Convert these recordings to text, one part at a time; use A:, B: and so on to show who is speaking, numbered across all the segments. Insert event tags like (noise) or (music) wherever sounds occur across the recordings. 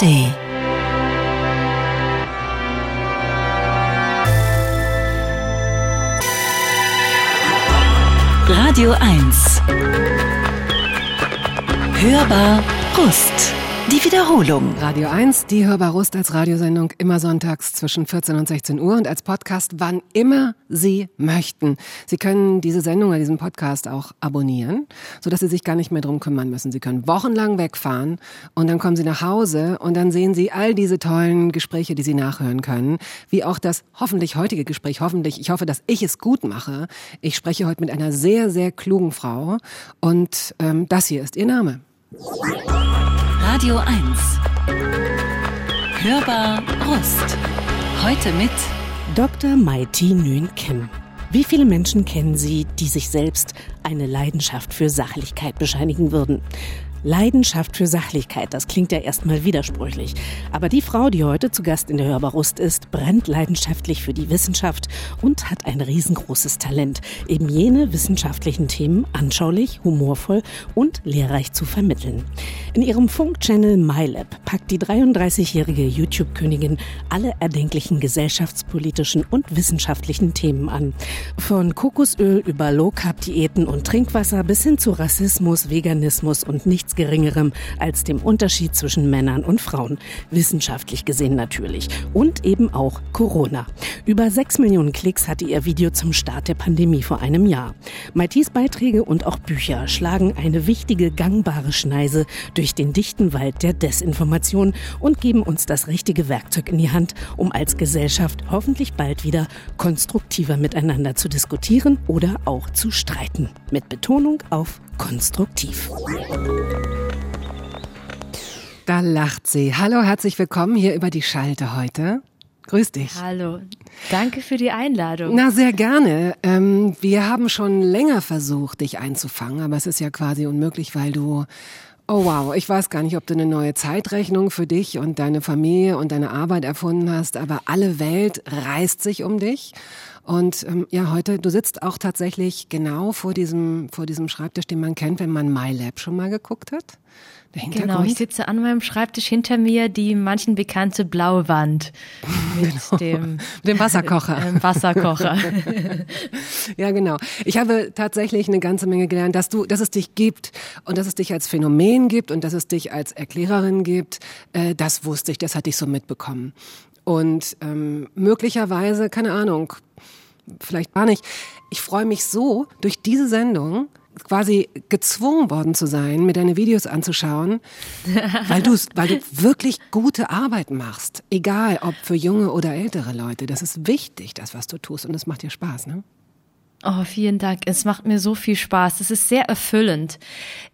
A: ARD. Radio 1. Hörbar Brust. Die Wiederholung.
B: Radio 1, die Hörbar Rust als Radiosendung immer sonntags zwischen 14 und 16 Uhr und als Podcast, wann immer Sie möchten. Sie können diese Sendung oder diesen Podcast auch abonnieren, sodass Sie sich gar nicht mehr drum kümmern müssen. Sie können wochenlang wegfahren und dann kommen Sie nach Hause und dann sehen Sie all diese tollen Gespräche, die Sie nachhören können, wie auch das hoffentlich heutige Gespräch. Hoffentlich, ich hoffe, dass ich es gut mache. Ich spreche heute mit einer sehr, sehr klugen Frau und ähm, das hier ist ihr Name.
A: Radio 1. Hörbar Rust. Heute mit
C: Dr. Maiti Nguyen Kim. Wie viele Menschen kennen Sie, die sich selbst eine Leidenschaft für Sachlichkeit bescheinigen würden? Leidenschaft für Sachlichkeit, das klingt ja erstmal widersprüchlich. Aber die Frau, die heute zu Gast in der Hörbarust ist, brennt leidenschaftlich für die Wissenschaft und hat ein riesengroßes Talent, eben jene wissenschaftlichen Themen anschaulich, humorvoll und lehrreich zu vermitteln. In ihrem Funk-Channel MyLab packt die 33-jährige YouTube-Königin alle erdenklichen gesellschaftspolitischen und wissenschaftlichen Themen an. Von Kokosöl über Low-Carb-Diäten und Trinkwasser bis hin zu Rassismus, Veganismus und nicht nichts Geringerem als dem Unterschied zwischen Männern und Frauen. Wissenschaftlich gesehen natürlich. Und eben auch Corona. Über sechs Millionen Klicks hatte ihr Video zum Start der Pandemie vor einem Jahr. Maitis Beiträge und auch Bücher schlagen eine wichtige, gangbare Schneise durch den dichten Wald der Desinformation und geben uns das richtige Werkzeug in die Hand, um als Gesellschaft hoffentlich bald wieder konstruktiver miteinander zu diskutieren oder auch zu streiten. Mit Betonung auf konstruktiv.
B: Da lacht sie. Hallo, herzlich willkommen hier über die Schalte heute. Grüß dich.
D: Hallo, danke für die Einladung.
B: Na, sehr gerne. Ähm, wir haben schon länger versucht, dich einzufangen, aber es ist ja quasi unmöglich, weil du Oh wow, ich weiß gar nicht, ob du eine neue Zeitrechnung für dich und deine Familie und deine Arbeit erfunden hast, aber alle Welt reißt sich um dich. Und ähm, ja, heute, du sitzt auch tatsächlich genau vor diesem, vor diesem Schreibtisch, den man kennt, wenn man MyLab schon mal geguckt hat.
D: Genau, ich sitze an meinem Schreibtisch hinter mir die manchen bekannte blaue Wand mit (laughs) genau. dem,
B: dem Wasserkocher. (laughs)
D: Äh, Wasserkocher. (laughs)
B: ja, genau. Ich habe tatsächlich eine ganze Menge gelernt, dass du, dass es dich gibt und dass es dich als Phänomen gibt und dass es dich als Erklärerin gibt. Äh, das wusste ich, das hatte ich so mitbekommen. Und ähm, möglicherweise, keine Ahnung, vielleicht gar nicht. Ich freue mich so, durch diese Sendung quasi gezwungen worden zu sein, mir deine Videos anzuschauen, (laughs) weil du weil du wirklich gute Arbeit machst, egal ob für junge oder ältere Leute. Das ist wichtig, das was du tust und es macht dir Spaß, ne?
D: Oh, vielen Dank. Es macht mir so viel Spaß. Es ist sehr erfüllend.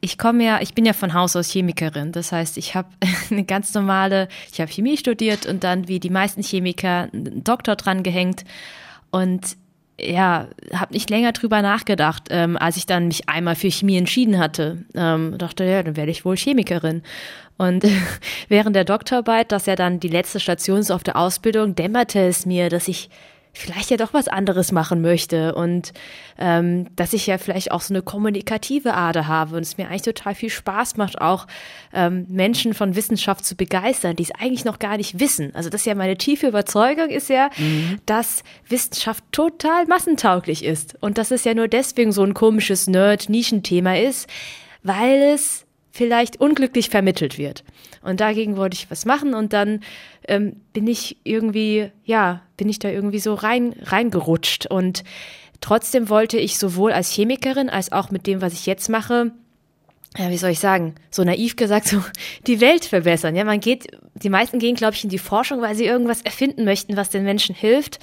D: Ich komme ja, ich bin ja von Haus aus Chemikerin. Das heißt, ich habe (laughs) eine ganz normale, ich habe Chemie studiert und dann wie die meisten Chemiker einen Doktor dran gehängt. Und ja, habe nicht länger drüber nachgedacht, ähm, als ich dann mich einmal für Chemie entschieden hatte. Ähm, dachte, ja, dann werde ich wohl Chemikerin. Und (laughs) während der Doktorarbeit, dass ja dann die letzte Station ist auf der Ausbildung, dämmerte es mir, dass ich vielleicht ja doch was anderes machen möchte und ähm, dass ich ja vielleicht auch so eine kommunikative Ader habe und es mir eigentlich total viel Spaß macht, auch ähm, Menschen von Wissenschaft zu begeistern, die es eigentlich noch gar nicht wissen. Also das ist ja meine tiefe Überzeugung ist ja, mhm. dass Wissenschaft total massentauglich ist und dass es ja nur deswegen so ein komisches Nerd-Nischenthema ist, weil es vielleicht unglücklich vermittelt wird. Und dagegen wollte ich was machen und dann ähm, bin ich irgendwie, ja, bin ich da irgendwie so rein, reingerutscht. Und trotzdem wollte ich sowohl als Chemikerin als auch mit dem, was ich jetzt mache, ja, wie soll ich sagen, so naiv gesagt, so (laughs) die Welt verbessern. Ja, man geht, die meisten gehen, glaube ich, in die Forschung, weil sie irgendwas erfinden möchten, was den Menschen hilft.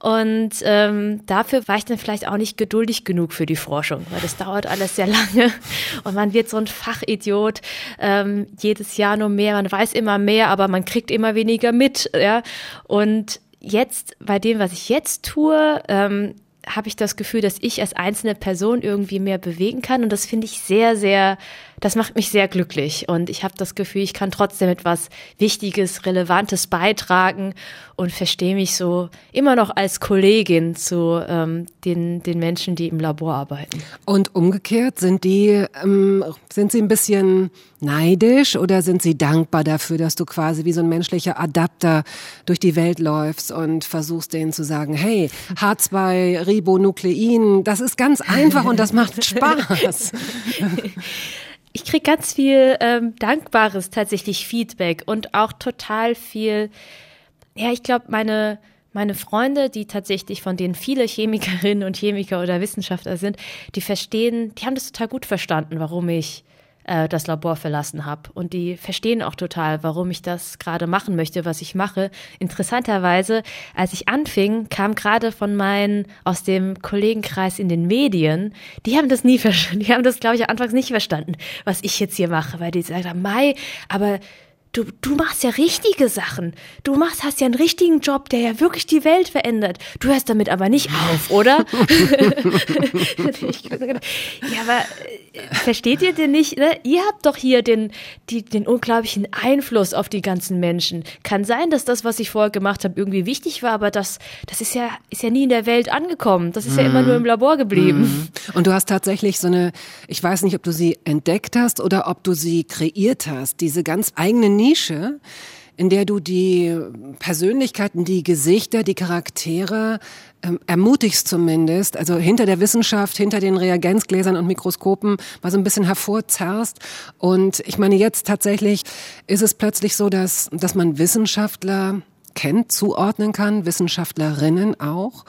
D: Und ähm, dafür war ich dann vielleicht auch nicht geduldig genug für die Forschung, weil das dauert alles sehr lange (laughs) und man wird so ein Fachidiot ähm, jedes Jahr nur mehr, man weiß immer mehr, aber man kriegt immer weniger mit. Ja? Und jetzt, bei dem, was ich jetzt tue, ähm, habe ich das Gefühl, dass ich als einzelne Person irgendwie mehr bewegen kann und das finde ich sehr, sehr das macht mich sehr glücklich und ich habe das Gefühl, ich kann trotzdem etwas Wichtiges, Relevantes beitragen und verstehe mich so immer noch als Kollegin zu ähm, den, den Menschen, die im Labor arbeiten.
B: Und umgekehrt, sind die, ähm, sind sie ein bisschen neidisch oder sind sie dankbar dafür, dass du quasi wie so ein menschlicher Adapter durch die Welt läufst und versuchst denen zu sagen, hey, H2-Ribonuklein, das ist ganz einfach und das macht (laughs) Spaß. (laughs)
D: ich kriege ganz viel ähm, dankbares tatsächlich Feedback und auch total viel, ja, ich glaube, meine meine Freunde, die tatsächlich von denen viele Chemikerinnen und Chemiker oder Wissenschaftler sind, die verstehen, die haben das total gut verstanden, warum ich äh, das Labor verlassen habe. Und die verstehen auch total, warum ich das gerade machen möchte, was ich mache. Interessanterweise, als ich anfing, kam gerade von meinen aus dem Kollegenkreis in den Medien, die haben das nie verstanden. (laughs) Die haben das, glaube ich, anfangs nicht verstanden, was ich jetzt hier mache, weil die sagen, Mai, aber du, du machst ja richtige Sachen. Du machst, hast ja einen richtigen Job, der ja wirklich die Welt verändert. Du hörst damit aber nicht auf, oder? (laughs) (laughs) ja, aber äh, versteht ihr denn nicht? Ne? Ihr habt doch hier den, die, den unglaublichen Einfluss auf die ganzen Menschen. Kann sein, dass das, was ich vorher gemacht habe, irgendwie wichtig war, aber das, das ist ja, ist ja nie in der Welt angekommen. Das ist mm. ja immer nur im Labor geblieben.
B: Mm. Und du hast tatsächlich so eine, ich weiß nicht, ob du sie entdeckt hast oder ob du sie kreiert hast, diese ganz eigene Nische, in der du die Persönlichkeiten, die Gesichter, die Charaktere ähm, ermutigst zumindest, also hinter der Wissenschaft, hinter den Reagenzgläsern und Mikroskopen mal so ein bisschen hervorzerrst. Und ich meine, jetzt tatsächlich ist es plötzlich so, dass, dass man Wissenschaftler kennt, zuordnen kann, Wissenschaftlerinnen auch.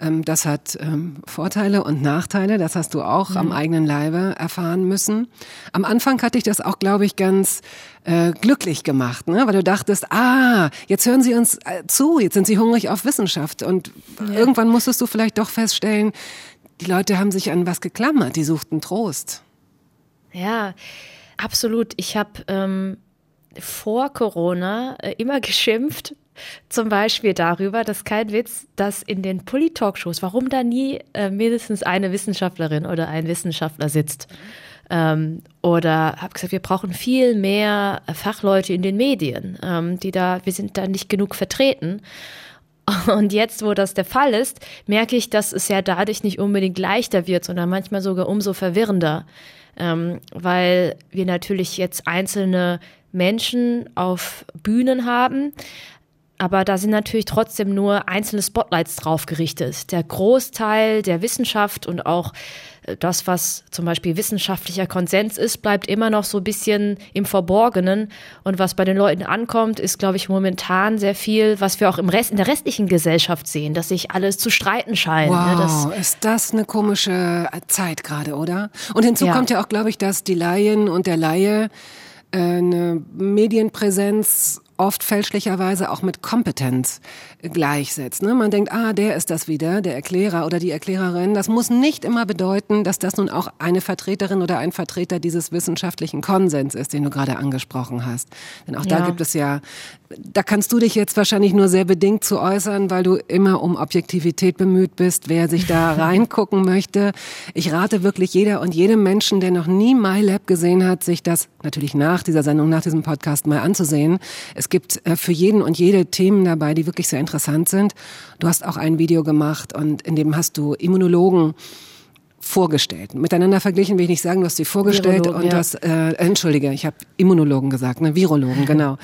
B: Ähm, das hat ähm, Vorteile und Nachteile, das hast du auch mhm. am eigenen Leibe erfahren müssen. Am Anfang hatte ich das auch, glaube ich, ganz äh, glücklich gemacht, ne? weil du dachtest, ah, jetzt hören sie uns äh, zu, jetzt sind sie hungrig auf Wissenschaft. Und ja. irgendwann musstest du vielleicht doch feststellen, die Leute haben sich an was geklammert, die suchten Trost.
D: Ja, absolut. Ich habe ähm, vor Corona äh, immer (laughs) geschimpft, zum Beispiel darüber, dass kein Witz, dass in den Polit-Talkshows, warum da nie äh, mindestens eine Wissenschaftlerin oder ein Wissenschaftler sitzt. Ähm, oder habe gesagt, wir brauchen viel mehr Fachleute in den Medien, ähm, die da, wir sind da nicht genug vertreten. (laughs) Und jetzt, wo das der Fall ist, merke ich, dass es ja dadurch nicht unbedingt leichter wird, sondern manchmal sogar umso verwirrender, ähm, weil wir natürlich jetzt einzelne Menschen auf Bühnen haben, aber da sind natürlich trotzdem nur einzelne Spotlights drauf gerichtet. Der Großteil der Wissenschaft und auch äh, das, was zum Beispiel wissenschaftlicher Konsens ist, bleibt immer noch so ein bisschen im Verborgenen. Und was bei den Leuten ankommt, ist, glaube ich, momentan sehr viel, was wir auch im Rest, in der restlichen Gesellschaft sehen, dass sich alles zu streiten scheint.
B: Ne? Wow, ne, ist das eine komische Zeit gerade, oder? Und hinzu ja. kommt ja auch, glaube ich, dass die Laien und der Laie äh, eine Medienpräsenz oft fälschlicherweise auch mit Kompetenz gleichsetzt. Ne? Man denkt, ah, der ist das wieder, der Erklärer oder die Erklärerin. Das muss nicht immer bedeuten, dass das nun auch eine Vertreterin oder ein Vertreter dieses wissenschaftlichen Konsens ist, den du gerade angesprochen hast. Denn auch ja. da gibt es ja, da kannst du dich jetzt wahrscheinlich nur sehr bedingt zu äußern, weil du immer um Objektivität bemüht bist, wer sich da (laughs) reingucken möchte. Ich rate wirklich jeder und jedem Menschen, der noch nie MyLab gesehen hat, sich das natürlich nach dieser Sendung, nach diesem Podcast mal anzusehen. Es gibt äh, für jeden und jede Themen dabei, die wirklich sehr interessant sind. Du hast auch ein Video gemacht und in dem hast du Immunologen vorgestellt. Miteinander verglichen will ich nicht sagen, du hast sie vorgestellt Virologen, und ja. das, äh, entschuldige, ich habe Immunologen gesagt, ne, Virologen, (laughs) genau.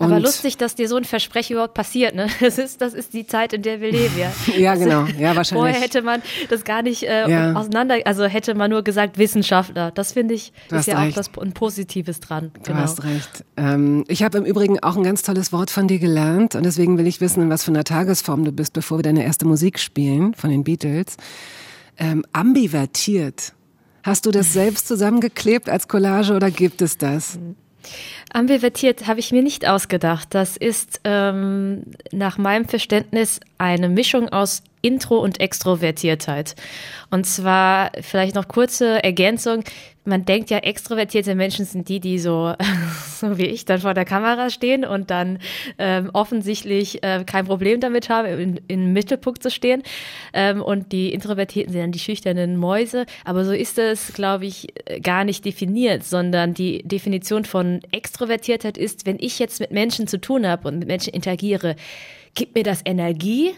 D: Und Aber lustig, dass dir so ein Versprechen überhaupt passiert, ne? (laughs) Das ist, das ist die Zeit, in der wir leben, ja. (laughs)
B: ja, genau, ja, wahrscheinlich.
D: Vorher hätte man das gar nicht äh, ja. auseinander, also hätte man nur gesagt Wissenschaftler. Das finde ich, du ist ja recht. auch das, ein Positives dran.
B: Du genau. hast recht. Ähm, ich habe im Übrigen auch ein ganz tolles Wort von dir gelernt und deswegen will ich wissen, in was für einer Tagesform du bist, bevor wir deine erste Musik spielen von den Beatles. Ähm, ambivertiert. Hast du das (laughs) selbst zusammengeklebt als Collage oder gibt es das?
D: Ambivertiert habe ich mir nicht ausgedacht. Das ist ähm, nach meinem Verständnis eine Mischung aus Intro und Extrovertiertheit. Und zwar vielleicht noch kurze Ergänzung. Man denkt ja, extrovertierte Menschen sind die, die so, (laughs) so wie ich, dann vor der Kamera stehen und dann ähm, offensichtlich äh, kein Problem damit haben, in, im Mittelpunkt zu stehen. Ähm, und die Introvertierten sind dann die schüchternen Mäuse. Aber so ist es, glaube ich, gar nicht definiert, sondern die Definition von Extrovertiertheit ist, wenn ich jetzt mit Menschen zu tun habe und mit Menschen interagiere, gibt mir das Energie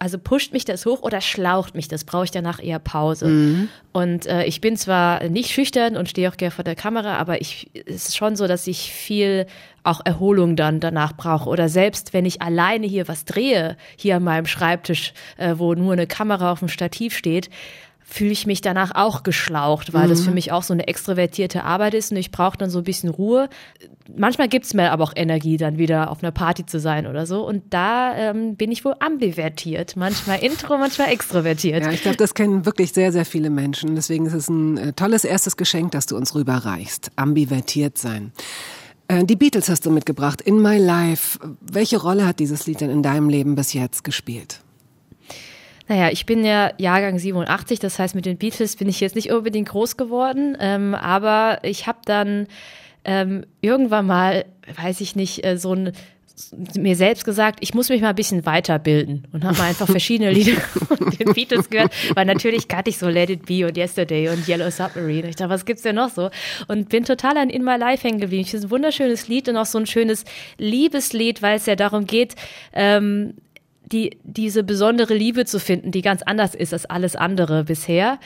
D: also pusht mich das hoch oder schlaucht mich das? Brauche ich danach eher Pause? Mhm. Und äh, ich bin zwar nicht schüchtern und stehe auch gerne vor der Kamera, aber ich es ist schon so, dass ich viel auch Erholung dann danach brauche. Oder selbst wenn ich alleine hier was drehe, hier an meinem Schreibtisch, äh, wo nur eine Kamera auf dem Stativ steht, fühle ich mich danach auch geschlaucht, weil mhm. das für mich auch so eine extrovertierte Arbeit ist und ich brauche dann so ein bisschen Ruhe. Manchmal gibt's mir aber auch Energie, dann wieder auf einer Party zu sein oder so. Und da ähm, bin ich wohl ambivertiert. Manchmal intro, manchmal extrovertiert.
B: Ja, ich glaube, das kennen wirklich sehr, sehr viele Menschen. Deswegen ist es ein äh, tolles erstes Geschenk, das du uns rüberreichst. Ambivertiert sein. Äh, die Beatles hast du mitgebracht. In My Life. Welche Rolle hat dieses Lied denn in deinem Leben bis jetzt gespielt?
D: Naja, ich bin ja Jahrgang 87, das heißt, mit den Beatles bin ich jetzt nicht unbedingt groß geworden, ähm, aber ich habe dann ähm, irgendwann mal, weiß ich nicht, äh, so ein mir selbst gesagt, ich muss mich mal ein bisschen weiterbilden und habe mal einfach (laughs) verschiedene Lieder von den Beatles gehört, weil natürlich kannte ich so Let It Be und Yesterday und Yellow Submarine. Ich dachte, was gibt's denn noch so? Und bin total an In My Life hängen geblieben. Ich finde es ein wunderschönes Lied und auch so ein schönes Liebeslied, weil es ja darum geht, ähm, die, diese besondere Liebe zu finden, die ganz anders ist als alles andere bisher.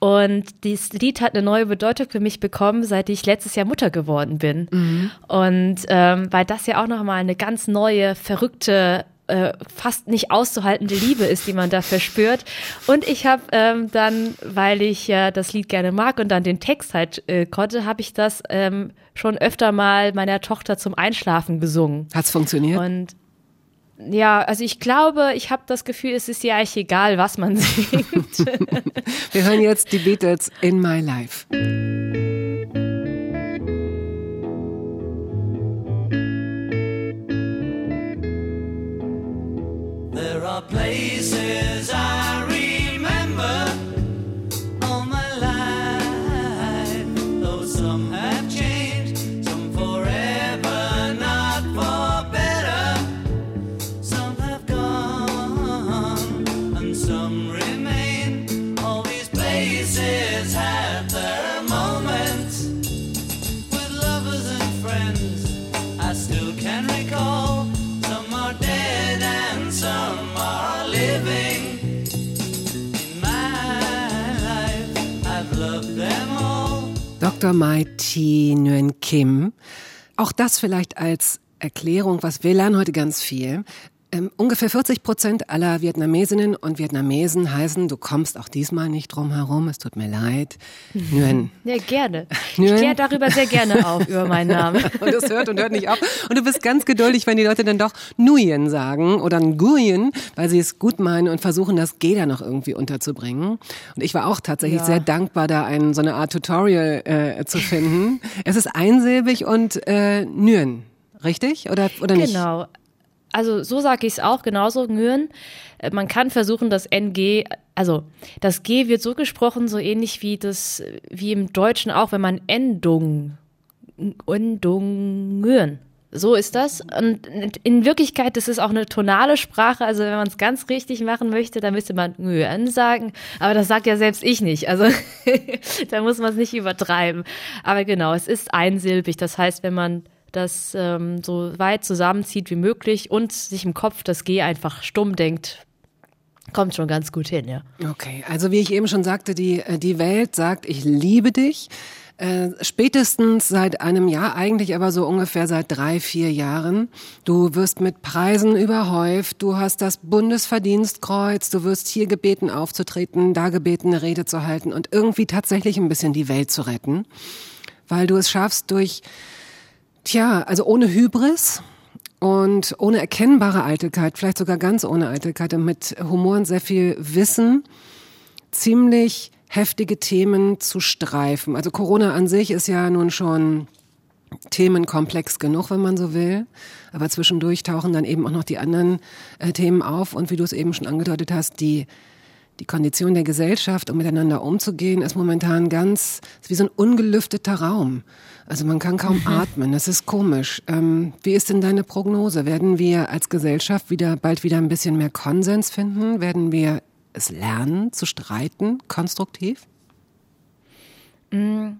D: Und dieses Lied hat eine neue Bedeutung für mich bekommen, seit ich letztes Jahr Mutter geworden bin. Mhm. Und ähm, weil das ja auch nochmal eine ganz neue, verrückte äh, fast nicht auszuhaltende Liebe ist, die man da verspürt. Und ich habe ähm, dann, weil ich ja das Lied gerne mag und dann den Text halt äh, konnte, habe ich das ähm, schon öfter mal meiner Tochter zum Einschlafen gesungen.
B: Hat's funktioniert?
D: Und ja, also ich glaube, ich habe das Gefühl, es ist ja eigentlich egal, was man (laughs) singt.
B: Wir hören jetzt die Beatles in My Life. There are places I Dr. Mai Thi Nguyen Kim. Auch das vielleicht als Erklärung, was wir lernen heute ganz viel. Ähm, ungefähr 40 Prozent aller Vietnamesinnen und Vietnamesen heißen, du kommst auch diesmal nicht drum herum, es tut mir leid.
D: Nguyen. Ja, gerne. Nguyen. (laughs) Ich kläre darüber sehr gerne auf, über meinen (laughs) Namen.
B: und das hört und hört nicht auf. Und du bist ganz geduldig, wenn die Leute dann doch Nguyen sagen oder Nguyen, weil sie es gut meinen und versuchen, das G da noch irgendwie unterzubringen. Und ich war auch tatsächlich ja. sehr dankbar, da ein, so eine Art Tutorial äh, zu finden. es ist einsilbig und äh, Nguyen. Richtig? Oder, oder nicht?
D: Genau also so sage ich es auch, genauso Nguyen. Äh, man kann versuchen, das NG, also das G wird so gesprochen, so ähnlich wie das, wie im Deutschen auch, wenn man Endung, Endung, Nguyen. So ist das. Und in Wirklichkeit, das ist auch eine tonale Sprache. Also wenn man es ganz richtig machen möchte, dann müsste man Nguyen sagen. Aber das sagt ja selbst ich nicht. Also (laughs) da muss man es nicht übertreiben. Aber genau, es ist einsilbig. Das heißt, wenn man das ähm, so weit zusammenzieht wie möglich und sich im Kopf das G einfach stumm denkt, kommt schon ganz gut hin, ja.
B: Okay, also wie ich eben schon sagte, die, äh, die Welt sagt, ich liebe dich. Äh, spätestens seit einem Jahr, eigentlich aber so ungefähr seit drei, vier Jahren. Du wirst mit Preisen überhäuft, du hast das Bundesverdienstkreuz, du wirst hier gebeten aufzutreten, da gebeten eine Rede zu halten und irgendwie tatsächlich ein bisschen die Welt zu retten, weil du es schaffst durch Tja, also ohne Hybris und ohne erkennbare Eitelkeit, vielleicht sogar ganz ohne Eitelkeit und mit Humor und sehr viel Wissen, ziemlich heftige Themen zu streifen. Also Corona an sich ist ja nun schon Themenkomplex genug, wenn man so will. Aber zwischendurch tauchen dann eben auch noch die anderen äh, Themen auf. Und wie du es eben schon angedeutet hast, die, die Kondition der Gesellschaft, um miteinander umzugehen, ist momentan ganz, ist wie so ein ungelüfteter Raum. Also man kann kaum mhm. atmen. Das ist komisch. Ähm, wie ist denn deine Prognose? Werden wir als Gesellschaft wieder bald wieder ein bisschen mehr Konsens finden? Werden wir es lernen zu streiten, konstruktiv?
D: Mm,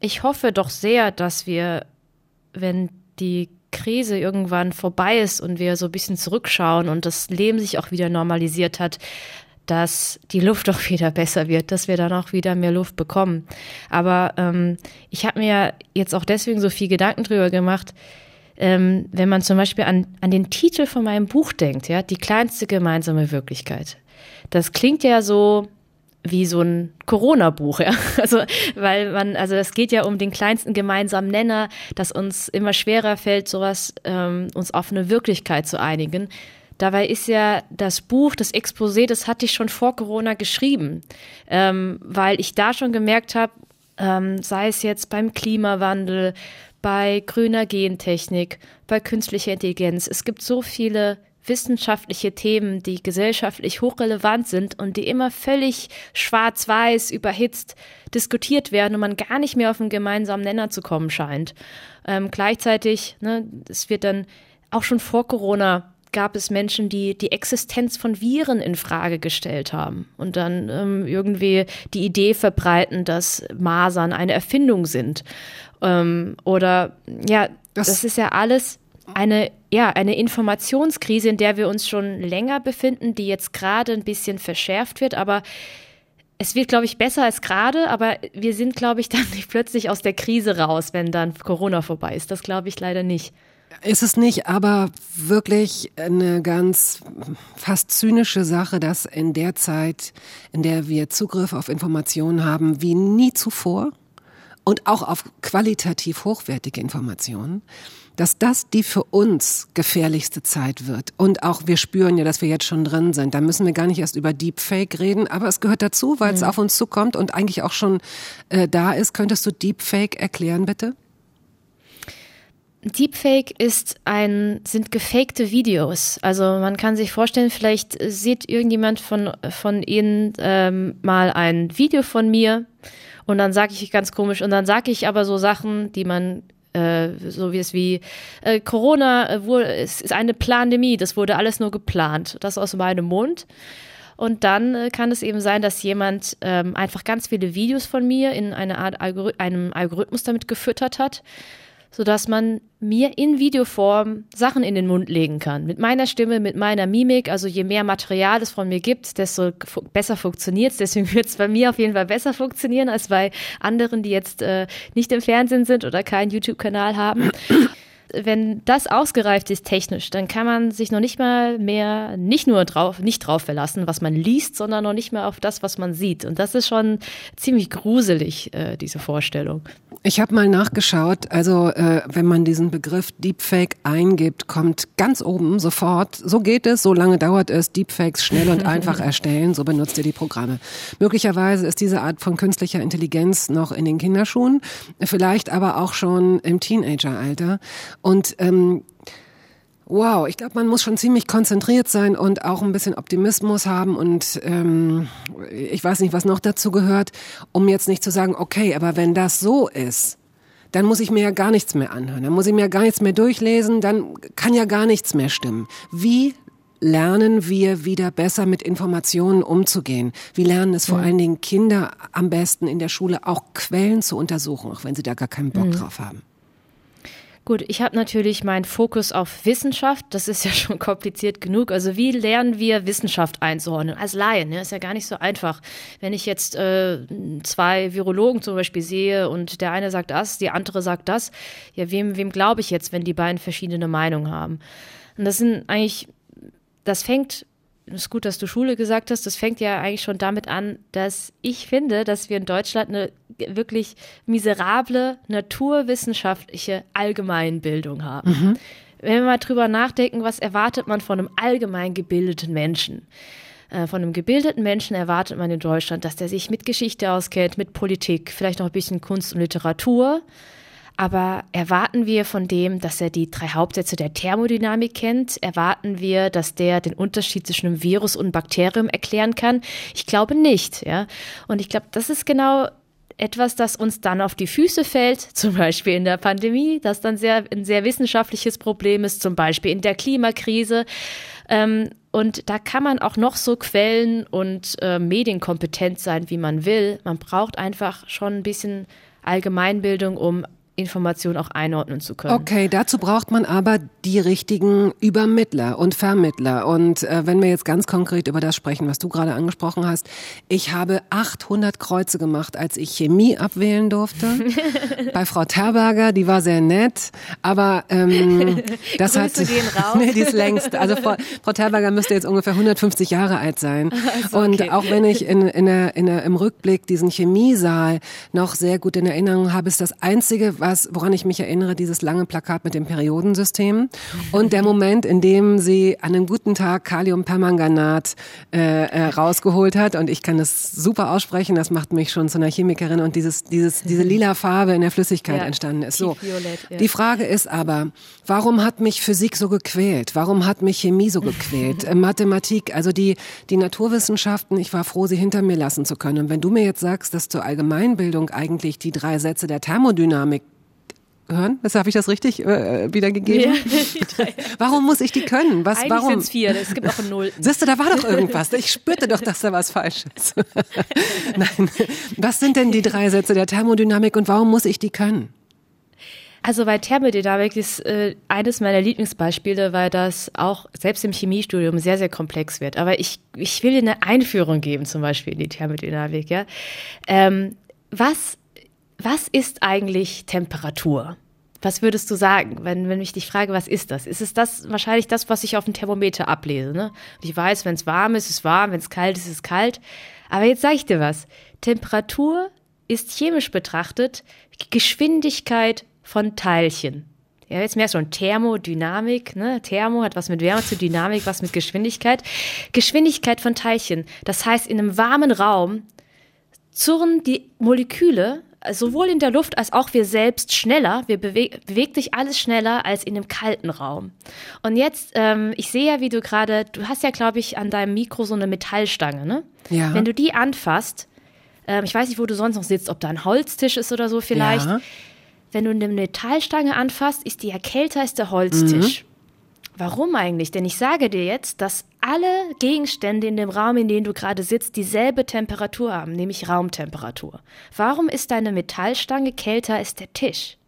D: ich hoffe doch sehr, dass wir, wenn die Krise irgendwann vorbei ist und wir so ein bisschen zurückschauen und das Leben sich auch wieder normalisiert hat, dass die Luft (laughs) doch wieder besser wird, dass wir dann auch wieder mehr Luft bekommen. Aber ähm, ich habe mir jetzt auch deswegen so viel Gedanken drüber gemacht, ähm, wenn man zum Beispiel an, an den Titel von meinem Buch denkt, ja, die kleinste gemeinsame Wirklichkeit. Das klingt ja so wie so ein Corona-Buch, ja. (laughs) Also, weil man, also es geht ja um den kleinsten gemeinsamen Nenner, dass uns immer schwerer fällt, sowas, ähm, uns auf eine Wirklichkeit zu einigen. Dabei ist ja das Buch, das Exposé, das hatte ich schon vor Corona geschrieben, ähm, weil ich da schon gemerkt habe, ähm, sei es jetzt beim Klimawandel, bei grüner Gentechnik, bei künstlicher Intelligenz, es gibt so viele wissenschaftliche Themen, die gesellschaftlich hochrelevant sind und die immer völlig schwarz-weiß überhitzt diskutiert werden und man gar nicht mehr auf einen gemeinsamen Nenner zu kommen scheint. Ähm, gleichzeitig, ne, es wird dann auch schon vor Corona gab es Menschen, die die Existenz von Viren in Frage gestellt haben und dann ähm, irgendwie die Idee verbreiten, dass Masern eine Erfindung sind. Ähm, oder ja, das, das ist ja alles eine, ja, eine Informationskrise, in der wir uns schon länger befinden, die jetzt gerade ein bisschen verschärft wird, aber es wird, glaube ich, besser als gerade, aber wir sind, glaube ich, (laughs) dann nicht plötzlich aus der Krise raus, wenn dann Corona vorbei ist. Das glaube ich leider nicht.
B: Ist es nicht aber wirklich eine ganz fast zynische Sache, dass in der Zeit, in der wir Zugriff auf Informationen haben, wie nie zuvor und auch auf qualitativ hochwertige Informationen, dass das die für uns gefährlichste Zeit wird. Und auch wir spüren ja, dass wir jetzt schon drin sind. Da müssen wir gar nicht erst über Deepfake reden, aber es gehört dazu, weil es mhm. auf uns zukommt und eigentlich auch schon äh, da ist. Könntest du Deepfake erklären, bitte?
D: Deepfake ist ein, sind gefakte Videos. Also man kann sich vorstellen, vielleicht sieht irgendjemand von, von Ihnen ähm, mal ein Video von mir und dann sage ich ganz komisch und dann sage ich aber so Sachen, die man äh, so wie es wie äh, Corona äh, wurde, es ist eine Pandemie, das wurde alles nur geplant. Das aus meinem Mund. Und dann äh, kann es eben sein, dass jemand ähm, einfach ganz viele Videos von mir in eine Art Algori einem Algorithmus damit gefüttert hat sodass man mir in Videoform Sachen in den Mund legen kann. Mit meiner Stimme, mit meiner Mimik. Also je mehr Material es von mir gibt, desto besser funktioniert es. Deswegen wird es bei mir auf jeden Fall besser funktionieren als bei anderen, die jetzt äh, nicht im Fernsehen sind oder keinen YouTube-Kanal haben wenn das ausgereift ist technisch, dann kann man sich noch nicht mal mehr nicht nur drauf, nicht drauf verlassen, was man liest, sondern noch nicht mehr auf das, was man sieht. Und das ist schon ziemlich gruselig, äh, diese Vorstellung.
B: Ich habe mal nachgeschaut, also äh, wenn man diesen Begriff Deepfake eingibt, kommt ganz oben sofort, so geht es, so lange dauert es, Deepfakes schnell und einfach (laughs) erstellen, so benutzt ihr die Programme. Möglicherweise ist diese Art von künstlicher Intelligenz noch in den Kinderschuhen, vielleicht aber auch schon im Teenageralter. Und ähm, Wow, ich glaube, man muss schon ziemlich konzentriert sein und auch ein bisschen Optimismus haben und ähm, ich weiß nicht, was noch dazu gehört, um jetzt nicht zu sagen, okay, aber wenn das so ist, dann muss ich mir ja gar nichts mehr anhören, dann muss ich mir ja gar nichts mehr durchlesen, dann kann ja gar nichts mehr stimmen. Wie lernen wir wieder besser mit Informationen umzugehen? Wie lernen es vor mhm. allen Dingen Kinder am besten in der Schule auch Quellen zu untersuchen, auch wenn sie da gar keinen Bock mhm. drauf haben?
D: Gut, ich habe natürlich meinen Fokus auf Wissenschaft. Das ist ja (laughs) schon kompliziert genug. Also wie lernen wir Wissenschaft einzuordnen? Als Laien, ja, ist ja gar nicht so einfach. Wenn ich jetzt äh, zwei Virologen zum Beispiel sehe und der eine sagt das, die andere sagt das, ja, wem, wem glaube ich jetzt, wenn die beiden verschiedene Meinungen haben? Und das sind eigentlich, das fängt ist gut, dass du Schule gesagt hast. Das fängt ja eigentlich schon damit an, dass ich finde, dass wir in Deutschland eine wirklich miserable naturwissenschaftliche Allgemeinbildung haben. Mhm. Wenn wir mal drüber nachdenken, was erwartet man von einem allgemein gebildeten Menschen? Äh, von einem gebildeten Menschen erwartet man in Deutschland, dass der sich mit Geschichte auskennt, mit Politik, vielleicht noch ein bisschen Kunst und Literatur. Aber erwarten wir von dem, dass er die drei Hauptsätze der Thermodynamik kennt? Erwarten wir, dass der den Unterschied zwischen einem Virus und einem Bakterium erklären kann? Ich glaube nicht, ja. Und ich glaube, das ist genau etwas, das uns dann auf die Füße fällt, (laughs) zum Beispiel in der Pandemie, das dann sehr, ein sehr wissenschaftliches Problem ist, zum Beispiel in der Klimakrise. Ähm, und da kann man auch noch so Quellen und äh, medienkompetent sein, wie man will. Man braucht einfach schon ein bisschen Allgemeinbildung, um Information auch einordnen zu können.
B: Okay, dazu braucht man aber die richtigen Übermittler und Vermittler. Und äh, wenn wir jetzt ganz konkret über das sprechen, was du gerade angesprochen hast, ich habe 800 Kreuze gemacht, als ich Chemie abwählen durfte. (laughs) Bei Frau Terberger, die war sehr nett, aber ähm, (laughs) das hat
D: gehen (laughs) raus.
B: nee, die ist längst. Also Frau, Frau Terberger müsste jetzt ungefähr 150 Jahre alt sein.
D: Also,
B: Und
D: okay.
B: auch wenn ich in, in der, in der, im Rückblick diesen Chemiesaal noch sehr gut in Erinnerung habe, ist das einzige, was, woran ich mich erinnere, dieses lange Plakat mit dem Periodensystem und der Moment, in dem sie an einem guten Tag Kaliumpermanganat äh, äh, rausgeholt hat und ich kann das super aussprechen, das macht mich schon zu einer Chemikerin und dieses, dieses, diese lila Farbe in der Flüssigkeit
D: Ja,
B: entstanden ist. So,
D: tiefviolett, ja.
B: die Frage ist aber, warum hat mich Physik so gequält? Warum hat mich Chemie so gequält? (laughs) Äh, Mathematik, also die, die Naturwissenschaften, ich war froh, sie hinter mir lassen zu können. Und wenn du mir jetzt sagst, dass zur Allgemeinbildung eigentlich die drei Sätze der Thermodynamik gehören, das habe ich das richtig äh, wiedergegeben? (laughs) Warum muss ich die können? Was,
D: Eigentlich
B: warum?
D: sind es vier, es gibt auch einen Nullten.
B: Siehst du, da war doch irgendwas. Ich spürte doch, dass da was falsch ist. (laughs) Nein. Was sind denn die drei Sätze der Thermodynamik und warum muss ich die können?
D: Also bei Thermodynamik ist äh, eines meiner Lieblingsbeispiele, weil das auch selbst im Chemiestudium sehr, sehr komplex wird. Aber ich, ich will dir eine Einführung geben, zum Beispiel in die Thermodynamik. Ja? Ähm, was, was ist eigentlich Temperatur? Was würdest du sagen, wenn, wenn ich dich frage, was ist das? Ist es das wahrscheinlich das, was ich auf dem Thermometer ablese? Ne? Und ich weiß, wenn es warm ist, ist es warm, wenn es kalt ist, ist es kalt. Aber jetzt sage ich dir was. Temperatur ist chemisch betrachtet Geschwindigkeit von Teilchen. Ja, jetzt merkst du schon Thermodynamik, ne? Thermo hat was mit Wärme zu Dynamik, was mit Geschwindigkeit. Geschwindigkeit von Teilchen. Das heißt, in einem warmen Raum zurren die Moleküle, sowohl in der Luft als auch wir selbst schneller. Wir beweg, bewegt sich alles schneller als in einem kalten Raum. Und jetzt, ähm, ich sehe ja, wie du gerade, du hast ja, glaube ich, an deinem Mikro so eine Metallstange, ne?
B: Ja.
D: Wenn du die anfasst, ähm, ich weiß nicht, wo du sonst noch sitzt, ob da ein Holztisch ist oder so vielleicht.
B: Ja.
D: Wenn du eine Metallstange anfasst, ist die ja kälter als der Holztisch.
B: Mhm.
D: Warum eigentlich? Denn ich sage dir jetzt, dass alle Gegenstände in dem Raum, in dem du gerade sitzt, dieselbe Temperatur haben, nämlich Raumtemperatur. Warum ist deine Metallstange kälter als der Tisch?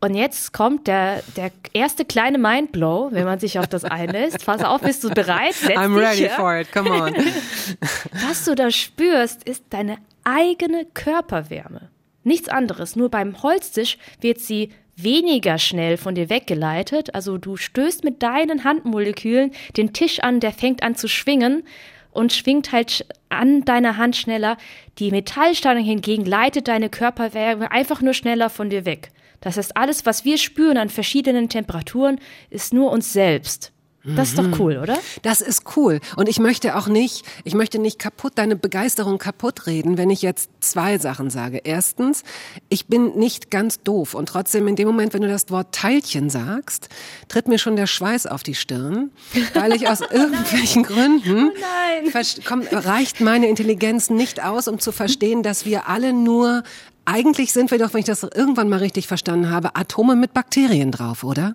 D: Und jetzt kommt der, der erste kleine Mindblow, wenn man sich auf das einlässt. Pass auf, bist du bereit? Setz
B: I'm ready
D: ja?
B: for it, come on. (laughs)
D: Was du da spürst, ist deine eigene Körperwärme. Nichts anderes. Nur beim Holztisch wird sie weniger schnell von dir weggeleitet. Also du stößt mit deinen Handmolekülen den Tisch an, der fängt an zu schwingen und schwingt halt an deiner Hand schneller. Die Metallstange hingegen leitet deine Körperwärme einfach nur schneller von dir weg. Das heißt, alles, was wir spüren an verschiedenen Temperaturen, ist nur uns selbst. Das ist doch cool, oder?
B: Das ist cool. Und ich möchte auch nicht, ich möchte nicht kaputt, deine Begeisterung kaputt reden, wenn ich jetzt zwei Sachen sage. Erstens, ich bin nicht ganz doof und trotzdem in dem Moment, wenn du das Wort Teilchen sagst, tritt mir schon der Schweiß auf die Stirn, weil ich aus (laughs) irgendwelchen Gründen,
D: nein.
B: verst- komm, reicht meine Intelligenz nicht aus, um zu verstehen, dass wir alle nur, eigentlich sind wir doch, wenn ich das irgendwann mal richtig verstanden habe, Atome mit Bakterien drauf, oder?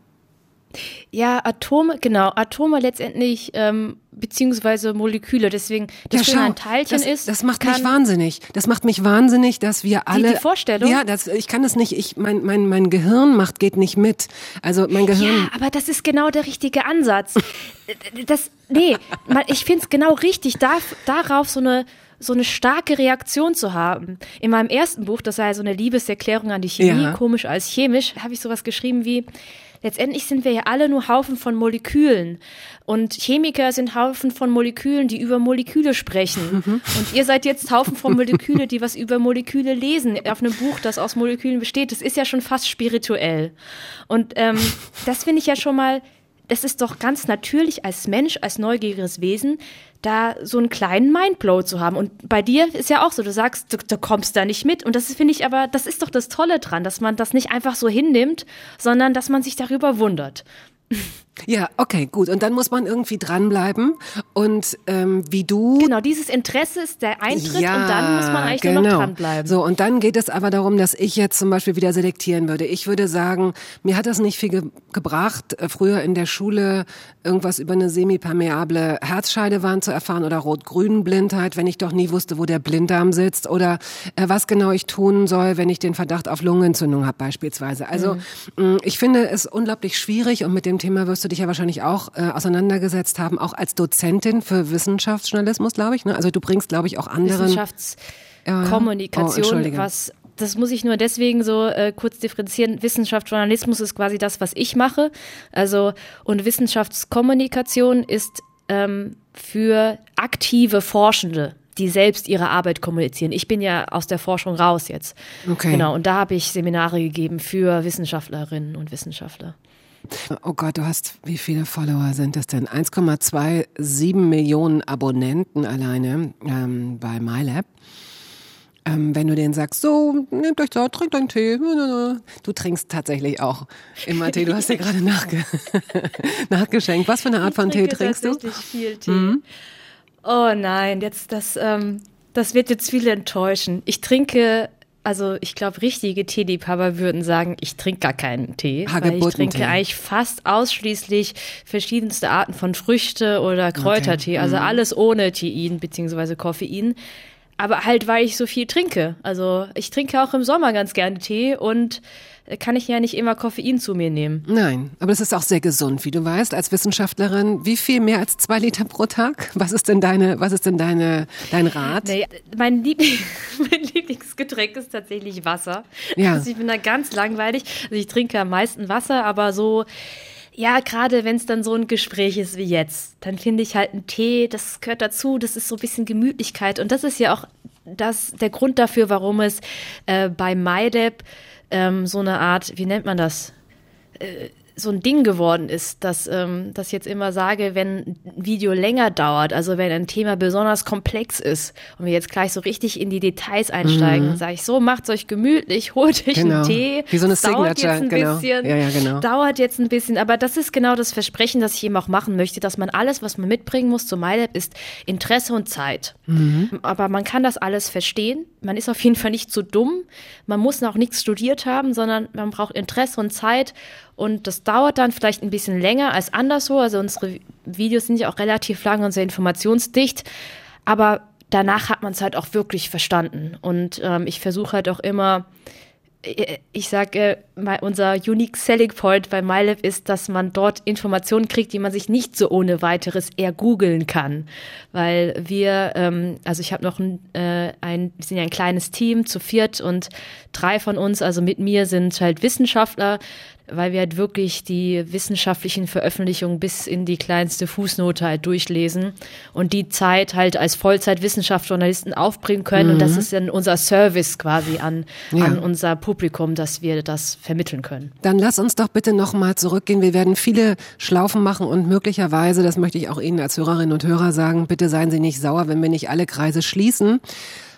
D: Ja, Atome, genau, Atome letztendlich, ähm, beziehungsweise Moleküle. Deswegen, das Schöne an Teilchen
B: das,
D: ist,
B: das macht mich wahnsinnig. Das macht mich wahnsinnig, dass wir alle.
D: die Vorstellung?
B: Ja, das, ich kann es nicht. Ich, mein, mein, mein Gehirn macht geht nicht mit. Also mein Gehirn.
D: Ja, aber das ist genau der richtige Ansatz. (laughs) Das, nee, man- ich finde es genau richtig, darf, darauf so eine so eine starke Reaktion zu haben. In meinem ersten Buch, das sei so eine Liebeserklärung an die Chemie,
B: Ja.
D: komisch als chemisch, habe ich sowas geschrieben wie, letztendlich sind wir ja alle nur Haufen von Molekülen. Und Chemiker sind Haufen von Molekülen, die über Moleküle sprechen. Und ihr seid jetzt Haufen von Moleküle, die was über Moleküle lesen, auf einem Buch, das aus Molekülen besteht. Das ist ja schon fast spirituell. Und ähm, das finde ich ja schon mal, das ist doch ganz natürlich als Mensch, als neugieriges Wesen, da so einen kleinen Mindblow zu haben. Und bei dir ist ja auch so, du sagst, du, du kommst da nicht mit. Und das finde ich aber, das ist doch das Tolle dran, dass man das nicht einfach so hinnimmt, sondern dass man sich darüber wundert.
B: Ja, okay, gut. Und dann muss man irgendwie dranbleiben. Und ähm, wie du.
D: Genau, dieses Interesse ist der Eintritt ja, und dann muss man eigentlich genau. nur noch genau. dranbleiben.
B: So, und dann geht es aber darum, dass ich jetzt zum Beispiel wieder selektieren würde. Ich würde sagen, mir hat das nicht viel ge gebracht, äh, früher in der Schule irgendwas über eine semipermeable Herzscheidewand zu erfahren oder Rot-Grün-Blindheit, wenn ich doch nie wusste, wo der Blinddarm sitzt oder äh, was genau ich tun soll, wenn ich den Verdacht auf Lungenentzündung habe beispielsweise. Also mhm. ich finde es unglaublich schwierig und mit dem Thema wirst du dich ja wahrscheinlich auch äh, auseinandergesetzt haben, auch als Dozentin für Wissenschaftsjournalismus, glaube ich. Ne? Also du bringst, glaube ich, auch anderen
D: Wissenschaftskommunikation, oh, was das muss ich nur deswegen so äh, kurz differenzieren. Wissenschaft, Journalismus ist quasi das, was ich mache. Also und Wissenschaftskommunikation ist ähm, für aktive Forschende die selbst ihre Arbeit kommunizieren. Ich bin ja aus der Forschung raus jetzt. Okay. Genau, und da habe ich Seminare gegeben für Wissenschaftlerinnen und Wissenschaftler.
B: Oh Gott, du hast, wie viele Follower sind das denn? 1,27 Millionen Abonnenten alleine ähm, bei MyLab. Ähm, wenn du denen sagst, so, nehmt euch da, trinkt einen Tee. Du trinkst tatsächlich auch immer Tee. Du hast dir gerade nachge (laughs) nachgeschenkt. Was für eine Art ich von Tee trinkst du?
D: viel Tee. Mhm. Oh nein, jetzt das, ähm, das wird jetzt viele enttäuschen. Ich trinke also ich glaube, richtige Teeliebhaber würden sagen, ich trinke gar keinen Tee. Weil ich trinke eigentlich fast ausschließlich verschiedenste Arten von Früchte oder Kräutertee. Okay. Also mhm. alles ohne Tein bzw. Koffein. Aber halt, weil ich so viel trinke. Also ich trinke auch im Sommer ganz gerne Tee und kann ich ja nicht immer Koffein zu mir nehmen.
B: Nein, aber das ist auch sehr gesund, wie du weißt, als Wissenschaftlerin. Wie viel mehr als zwei Liter pro Tag? Was ist denn deine, was ist denn deine, dein Rat?
D: Nee, mein, Liebling, (laughs) mein Lieblingsgetränk ist tatsächlich Wasser. Ja. Also ich bin da ganz langweilig. Also ich trinke am meisten Wasser, aber so, ja, gerade wenn es dann so ein Gespräch ist wie jetzt, dann finde ich halt einen Tee, das gehört dazu, das ist so ein bisschen Gemütlichkeit. Und das ist ja auch das, der Grund dafür, warum es äh, bei MyLab ähm, so eine Art, wie nennt man das? Äh, so ein Ding geworden ist, dass, ähm, dass ich jetzt immer sage, wenn ein Video länger dauert, also wenn ein Thema besonders komplex ist und wir jetzt gleich so richtig in die Details einsteigen, mhm. sage ich so, macht's euch gemütlich, (laughs) holt euch genau. einen Tee.
B: Wie so eine dauert
D: Signature, jetzt ein
B: genau.
D: bisschen, ja, ja, genau. dauert jetzt ein bisschen, aber das ist genau das Versprechen, das ich eben auch machen möchte, dass man alles, was man mitbringen muss zu MyLab, ist Interesse und Zeit. Mhm. Aber man kann das alles verstehen. Man ist auf jeden Fall nicht zu dumm. Man muss auch nichts studiert haben, sondern man braucht Interesse und Zeit und das dauert dann vielleicht ein bisschen länger als anderswo. Also unsere Videos sind ja auch relativ lang und sehr informationsdicht. Aber danach hat man es halt auch wirklich verstanden. Und ähm, ich versuche halt auch immer, äh, ich sage, äh, unser Unique Selling Point bei MyLab ist, dass man dort Informationen kriegt, die man sich nicht so ohne weiteres eher googeln kann. Weil wir, ähm, also ich habe noch ein, äh, ein, wir sind ja ein kleines Team zu viert und drei von uns, also mit mir sind halt Wissenschaftler weil wir halt wirklich die wissenschaftlichen Veröffentlichungen bis in die kleinste Fußnote halt durchlesen und die Zeit halt als Vollzeitwissenschaftsjournalisten aufbringen können. Mhm. Und das mhm. ist dann unser Service quasi an, ja. an unser Publikum, dass wir das vermitteln können.
B: Dann lass uns doch bitte nochmal zurückgehen. Wir werden viele Schlaufen machen und möglicherweise, das möchte ich auch Ihnen als Hörerinnen und Hörer sagen, bitte seien Sie nicht sauer, wenn wir nicht alle Kreise schließen.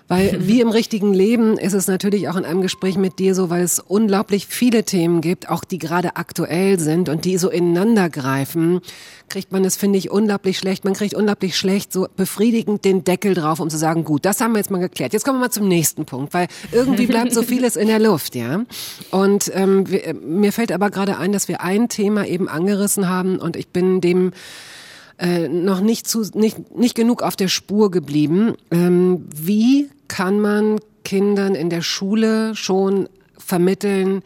B: Weil (laughs) wie im richtigen Leben ist es natürlich auch in einem Gespräch mit dir so, weil es unglaublich viele Themen gibt, auch die gerade aktuell sind und die so ineinander greifen, kriegt man es, finde ich, unglaublich schlecht. Man kriegt unglaublich schlecht so befriedigend den Deckel drauf, um zu sagen, gut, das haben wir jetzt mal geklärt. Jetzt kommen wir mal zum nächsten Punkt, weil irgendwie bleibt so vieles in der Luft, ja. Und ähm, mir fällt aber gerade ein, dass wir ein Thema eben angerissen haben und ich bin dem äh, noch nicht, zu, nicht, nicht genug auf der Spur geblieben. Ähm, wie kann man Kindern in der Schule schon vermitteln,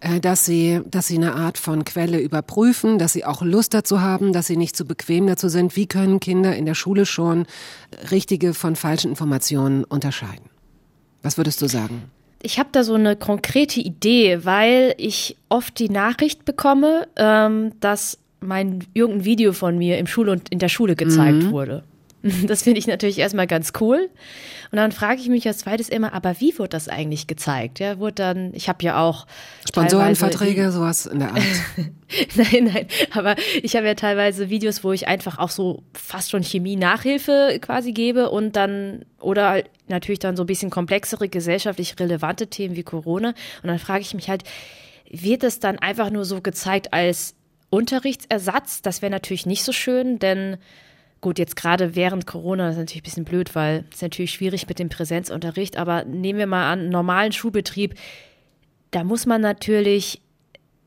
B: äh, dass sie, dass sie eine Art von Quelle überprüfen, dass sie auch Lust dazu haben, dass sie nicht zu bequem dazu sind. Wie können Kinder in der Schule schon richtige von falschen Informationen unterscheiden? Was würdest du sagen?
D: Ich habe da so eine konkrete Idee, weil ich oft die Nachricht bekomme, ähm, dass mein irgendein Video von mir im Schule und in der Schule gezeigt mhm. wurde. (laughs) Das finde ich natürlich erstmal ganz cool. Und dann frage ich mich als zweites immer, aber wie wird das eigentlich gezeigt? Ja, wurde dann, ich habe ja auch
B: Sponsorenverträge, sowas in der Art. (laughs)
D: nein, nein, aber ich habe ja teilweise Videos, wo ich einfach auch so fast schon Chemie-Nachhilfe quasi gebe und dann oder halt natürlich dann so ein bisschen komplexere gesellschaftlich relevante Themen wie Corona. Und dann frage ich mich halt, wird es dann einfach nur so gezeigt als Unterrichtsersatz? Das wäre natürlich nicht so schön, denn Gut, jetzt gerade während Corona das ist natürlich ein bisschen blöd, weil es natürlich schwierig mit dem Präsenzunterricht, aber nehmen wir mal an, normalen Schulbetrieb, da muss man natürlich,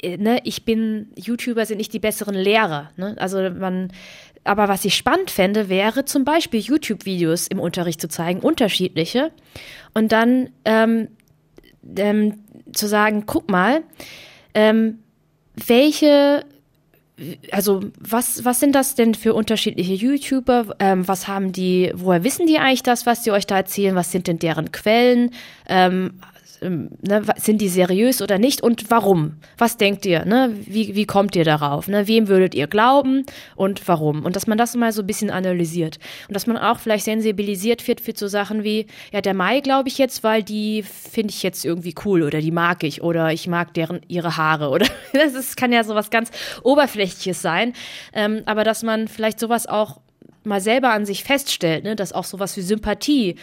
D: äh, ne, ich bin, YouTuber sind nicht die besseren Lehrer, ne? Also man, aber was ich spannend fände, wäre zum Beispiel YouTube-Videos im Unterricht zu zeigen, unterschiedliche, und dann ähm, ähm, zu sagen, guck mal, ähm, welche also was, was sind das denn für unterschiedliche YouTuber? Ähm, was haben die, woher wissen die eigentlich das, was die euch da erzählen? Was sind denn deren Quellen? Ähm, ne, sind die seriös oder nicht und warum? Was denkt ihr? Ne? Wie, wie kommt ihr darauf? Ne? Wem würdet ihr glauben und warum? Und dass man das mal so ein bisschen analysiert und dass man auch vielleicht sensibilisiert wird für so Sachen wie, ja, der Mai glaube ich jetzt, weil die finde ich jetzt irgendwie cool oder die mag ich oder ich mag deren ihre Haare oder (laughs) das ist, kann ja sowas ganz Oberflächliches sein. Ähm, aber dass man vielleicht sowas auch mal selber an sich feststellt, ne, dass auch sowas wie Sympathie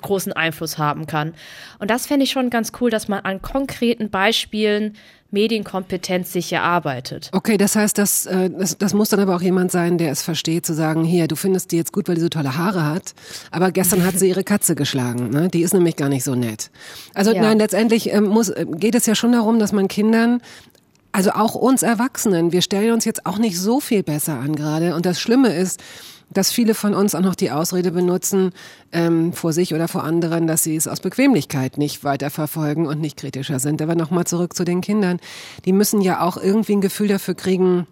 D: großen Einfluss haben kann. Und das fände ich schon ganz cool, dass man an konkreten Beispielen Medienkompetenz sich erarbeitet.
B: Okay, das heißt, das, äh, das, das muss dann aber auch jemand sein, der es versteht, zu sagen, hier, du findest die jetzt gut, weil die so tolle Haare hat, aber gestern hat sie (laughs) ihre Katze geschlagen. Ne? Die ist nämlich gar nicht so nett. Also ja. nein, letztendlich ähm, muss, äh, geht es ja schon darum, dass man Kindern also auch uns Erwachsenen, wir stellen uns jetzt auch nicht so viel besser an gerade. Und das Schlimme ist, dass viele von uns auch noch die Ausrede benutzen, ähm, vor sich oder vor anderen, dass sie es aus Bequemlichkeit nicht weiterverfolgen und nicht kritischer sind. Aber nochmal zurück zu den Kindern. Die müssen ja auch irgendwie ein Gefühl dafür kriegen,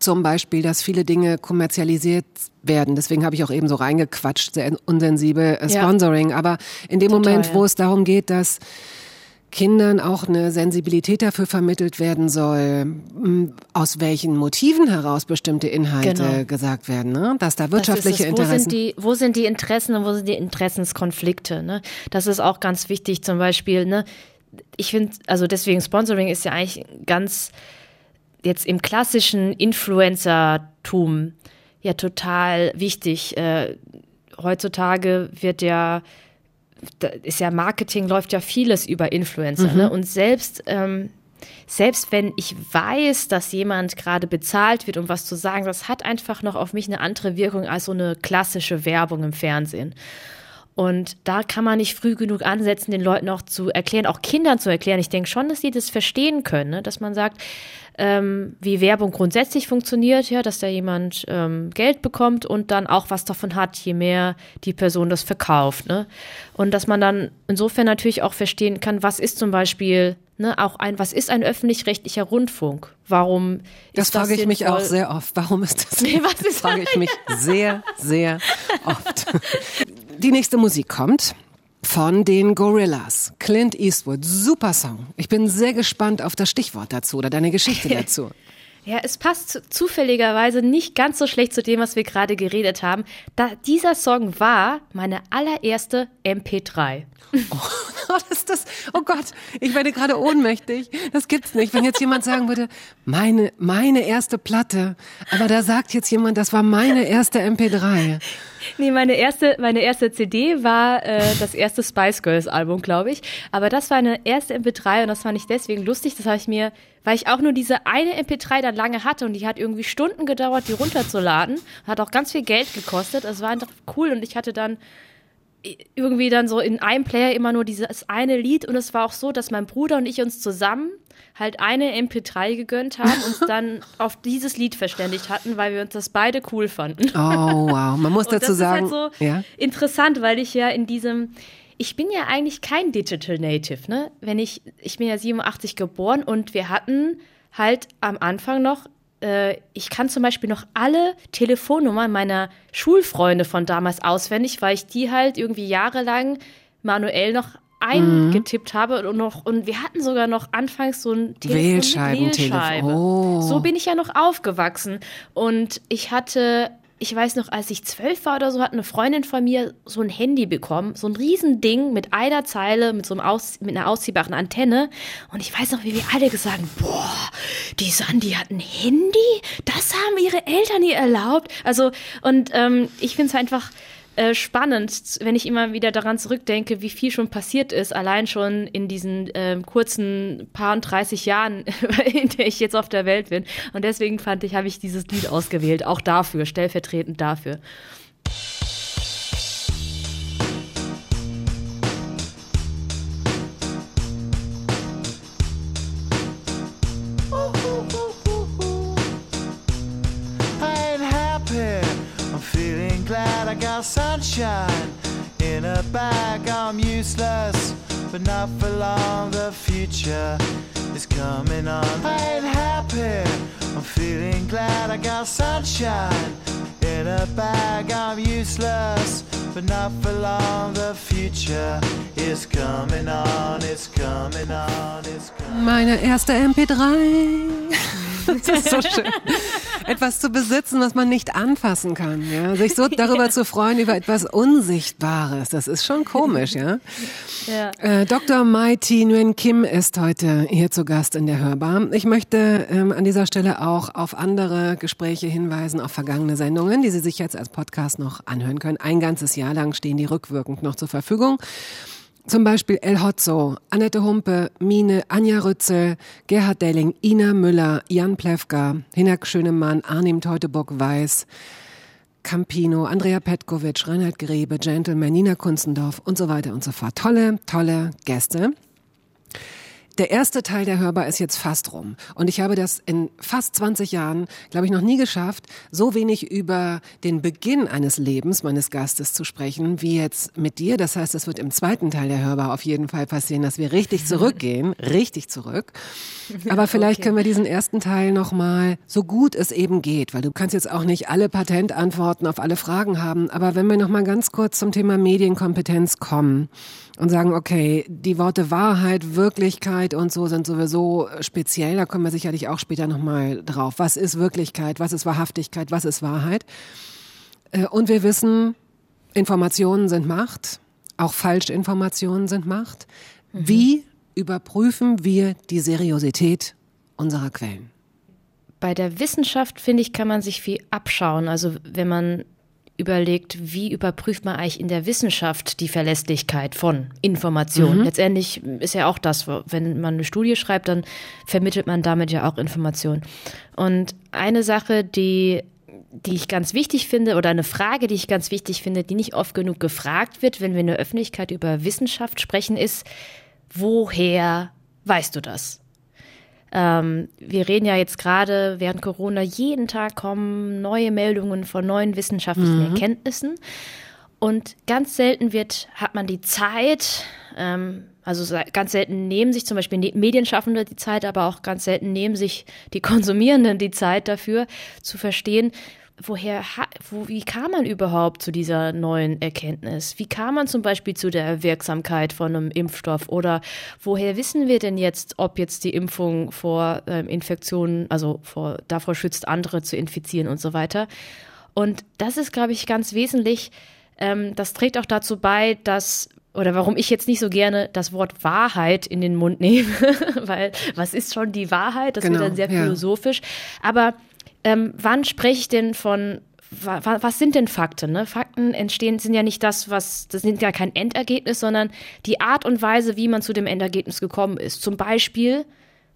B: zum Beispiel, dass viele Dinge kommerzialisiert werden. Deswegen habe ich auch eben so reingequatscht, sehr unsensibel äh, Sponsoring. Ja. Aber in dem Total, Moment, wo es darum geht, dass Kindern auch eine Sensibilität dafür vermittelt werden soll, aus welchen Motiven heraus bestimmte Inhalte genau. gesagt werden, ne? dass da wirtschaftliche
D: das
B: das. Wo
D: Sind die, wo sind die Interessen und wo sind die Interessenskonflikte? Ne? Das ist auch ganz wichtig, zum Beispiel. Ne? Ich finde, also deswegen Sponsoring ist ja eigentlich ganz jetzt im klassischen Influencertum ja total wichtig. Äh, heutzutage wird ja ist ja Marketing, läuft ja vieles über Influencer. Ne? Mhm. Ne? Und selbst, ähm, selbst wenn ich weiß, dass jemand gerade bezahlt wird, um was zu sagen, das hat einfach noch auf mich eine andere Wirkung als so eine klassische Werbung im Fernsehen. Und da kann man nicht früh genug ansetzen, den Leuten auch zu erklären, auch Kindern zu erklären. Ich denke schon, dass sie das verstehen können, ne? dass man sagt, ähm, wie Werbung grundsätzlich funktioniert, ja, dass da jemand ähm, Geld bekommt und dann auch was davon hat, je mehr die Person das verkauft. Ne? Und dass man dann insofern natürlich auch verstehen kann, was ist zum Beispiel Ne, auch ein, was ist ein öffentlich-rechtlicher Rundfunk? Warum
B: das
D: ist
B: das frage ich mich auch sehr oft. Warum ist das? (laughs) Nee, was ist das frage ich mich (laughs) sehr, sehr oft. Die nächste Musik kommt von den Gorillas. Clint Eastwood, super Song. Ich bin sehr gespannt auf das Stichwort dazu oder deine Geschichte (laughs) dazu.
D: Ja, es passt zufälligerweise nicht ganz so schlecht zu dem, was wir gerade geredet haben. Da, dieser Song war meine allererste MP3.
B: Oh, (laughs) das das. Oh Gott, ich werde gerade ohnmächtig. Das gibt's nicht. Wenn jetzt jemand sagen würde, meine, meine erste Platte, aber da sagt jetzt jemand, das war meine erste MP3.
D: Nee, meine erste, meine erste CD war äh, das erste Spice Girls Album, glaube ich. Aber das war eine erste MP3 und das fand ich deswegen lustig. Das habe ich mir, weil ich auch nur diese eine MP3 dann lange hatte und die hat irgendwie Stunden gedauert, die runterzuladen. Hat auch ganz viel Geld gekostet. Das war einfach cool und ich hatte dann irgendwie dann so in einem Player immer nur dieses eine Lied und es war auch so, dass mein Bruder und ich uns zusammen halt eine MP3 gegönnt haben und (laughs) dann auf dieses Lied verständigt hatten, weil wir uns das beide cool fanden.
B: Oh wow, man muss (laughs) dazu sagen,
D: das ist halt so ja? interessant, weil ich ja in diesem ich bin ja eigentlich kein Digital Native, ne? Wenn ich ich bin ja 87 geboren und wir hatten halt am Anfang noch äh, ich kann zum Beispiel noch alle Telefonnummern meiner Schulfreunde von damals auswendig, weil ich die halt irgendwie jahrelang manuell noch eingetippt mhm. habe und noch und wir hatten sogar noch anfangs so ein
B: Telefon Wählscheiben,
D: Wählscheibe. Oh. So bin ich ja noch aufgewachsen und ich hatte ich weiß noch, als ich zwölf war oder so, hat eine Freundin von mir so ein Handy bekommen, so ein Riesending mit einer Zeile, mit so einem Aus, mit einer ausziehbaren Antenne. Und ich weiß noch, wie wir alle gesagt haben, boah, die Sandy hat ein Handy? Das haben ihre Eltern ihr erlaubt. Also, und ähm, ich finde es einfach äh, spannend, wenn ich immer wieder daran zurückdenke, wie viel schon passiert ist, allein schon in diesen äh, kurzen paar und 30 Jahren, (laughs) in der ich jetzt auf der Welt bin. Und deswegen fand ich, habe ich dieses Lied ausgewählt, auch dafür, stellvertretend dafür.
E: Sunshine in a bag. I'm useless, but not for long. The future is coming on. I ain't happy. I'm feeling glad I got sunshine in a bag. I'm useless, but not for long. The future is coming on. It's coming on. It's coming.
B: Meine erste MP3. (laughs) das ist so schön. Etwas zu besitzen, was man nicht anfassen kann. Ja? Sich so darüber (laughs) ja. zu freuen, über etwas Unsichtbares. Das ist schon komisch, ja. ja. Äh, Dr. Mai Thi Nguyen Kim ist heute hier zu Gast in der Hörbar. Ich möchte ähm, an dieser Stelle auch auf andere Gespräche hinweisen, auf vergangene Sendungen, die Sie sich jetzt als Podcast noch anhören können. Ein ganzes Jahr lang stehen die rückwirkend noch zur Verfügung. Zum Beispiel El Hotzo, Annette Humpe, Mine, Anja Rützel, Gerhard Delling, Ina Müller, Jan Plewka, Hinak Schönemann, Arnim Teuteburg-Weiß, Campino, Andrea Petkovic, Reinhard Grebe, Gentleman, Nina Kunzendorf und so weiter und so fort. Tolle, tolle Gäste. Der erste Teil der Hörbar ist jetzt fast rum. Und ich habe das in fast 20 Jahren, glaube ich, noch nie geschafft, so wenig über den Beginn eines Lebens meines Gastes zu sprechen, wie jetzt mit dir. Das heißt, es wird im zweiten Teil der Hörbar auf jeden Fall passieren, dass wir richtig zurückgehen, (laughs) richtig zurück. Aber vielleicht okay. können wir diesen ersten Teil nochmal, so gut es eben geht, weil du kannst jetzt auch nicht alle Patentantworten auf alle Fragen haben. Aber wenn wir nochmal ganz kurz zum Thema Medienkompetenz kommen und sagen, okay, die Worte Wahrheit, Wirklichkeit und so sind sowieso speziell. Da kommen wir sicherlich auch später nochmal drauf. Was ist Wirklichkeit? Was ist Wahrhaftigkeit? Was ist Wahrheit? Äh, und wir wissen, Informationen sind Macht. Auch Falschinformationen sind Macht. Mhm. Wie überprüfen wir die Seriosität unserer Quellen?
D: Bei der Wissenschaft, finde ich, kann man sich viel abschauen. Also wenn man überlegt, wie überprüft man eigentlich in der Wissenschaft die Verlässlichkeit von Informationen. Mhm. Letztendlich ist ja auch das, wenn man eine Studie schreibt, dann vermittelt man damit ja auch Informationen. Und eine Sache, die die ich ganz wichtig finde, oder eine Frage, die ich ganz wichtig finde, die nicht oft genug gefragt wird, wenn wir in der Öffentlichkeit über Wissenschaft sprechen, ist, woher weißt du das? Ähm, wir reden ja jetzt gerade während Corona, jeden Tag kommen neue Meldungen von neuen wissenschaftlichen mhm. Erkenntnissen. Und ganz selten wird, hat man die Zeit, ähm, also ganz selten nehmen sich zum Beispiel Medienschaffende die Zeit, aber auch ganz selten nehmen sich die Konsumierenden die Zeit dafür, zu verstehen, woher, wo, wie kam man überhaupt zu dieser neuen Erkenntnis? Wie kam man zum Beispiel zu der Wirksamkeit von einem Impfstoff? Oder woher wissen wir denn jetzt, ob jetzt die Impfung vor ähm, Infektionen, also vor, davor schützt, andere zu infizieren und so weiter? Und das ist, glaube ich, ganz wesentlich. Ähm, das trägt auch dazu bei, dass oder warum ich jetzt nicht so gerne das Wort Wahrheit in den Mund nehme, (laughs) weil was ist schon die Wahrheit? Das genau, wird dann sehr philosophisch. Ja. Aber ähm, wann spreche ich denn von was sind denn Fakten? Ne? Fakten entstehen, sind ja nicht das, was, das sind ja kein Endergebnis, sondern die Art und Weise, wie man zu dem Endergebnis gekommen ist. Zum Beispiel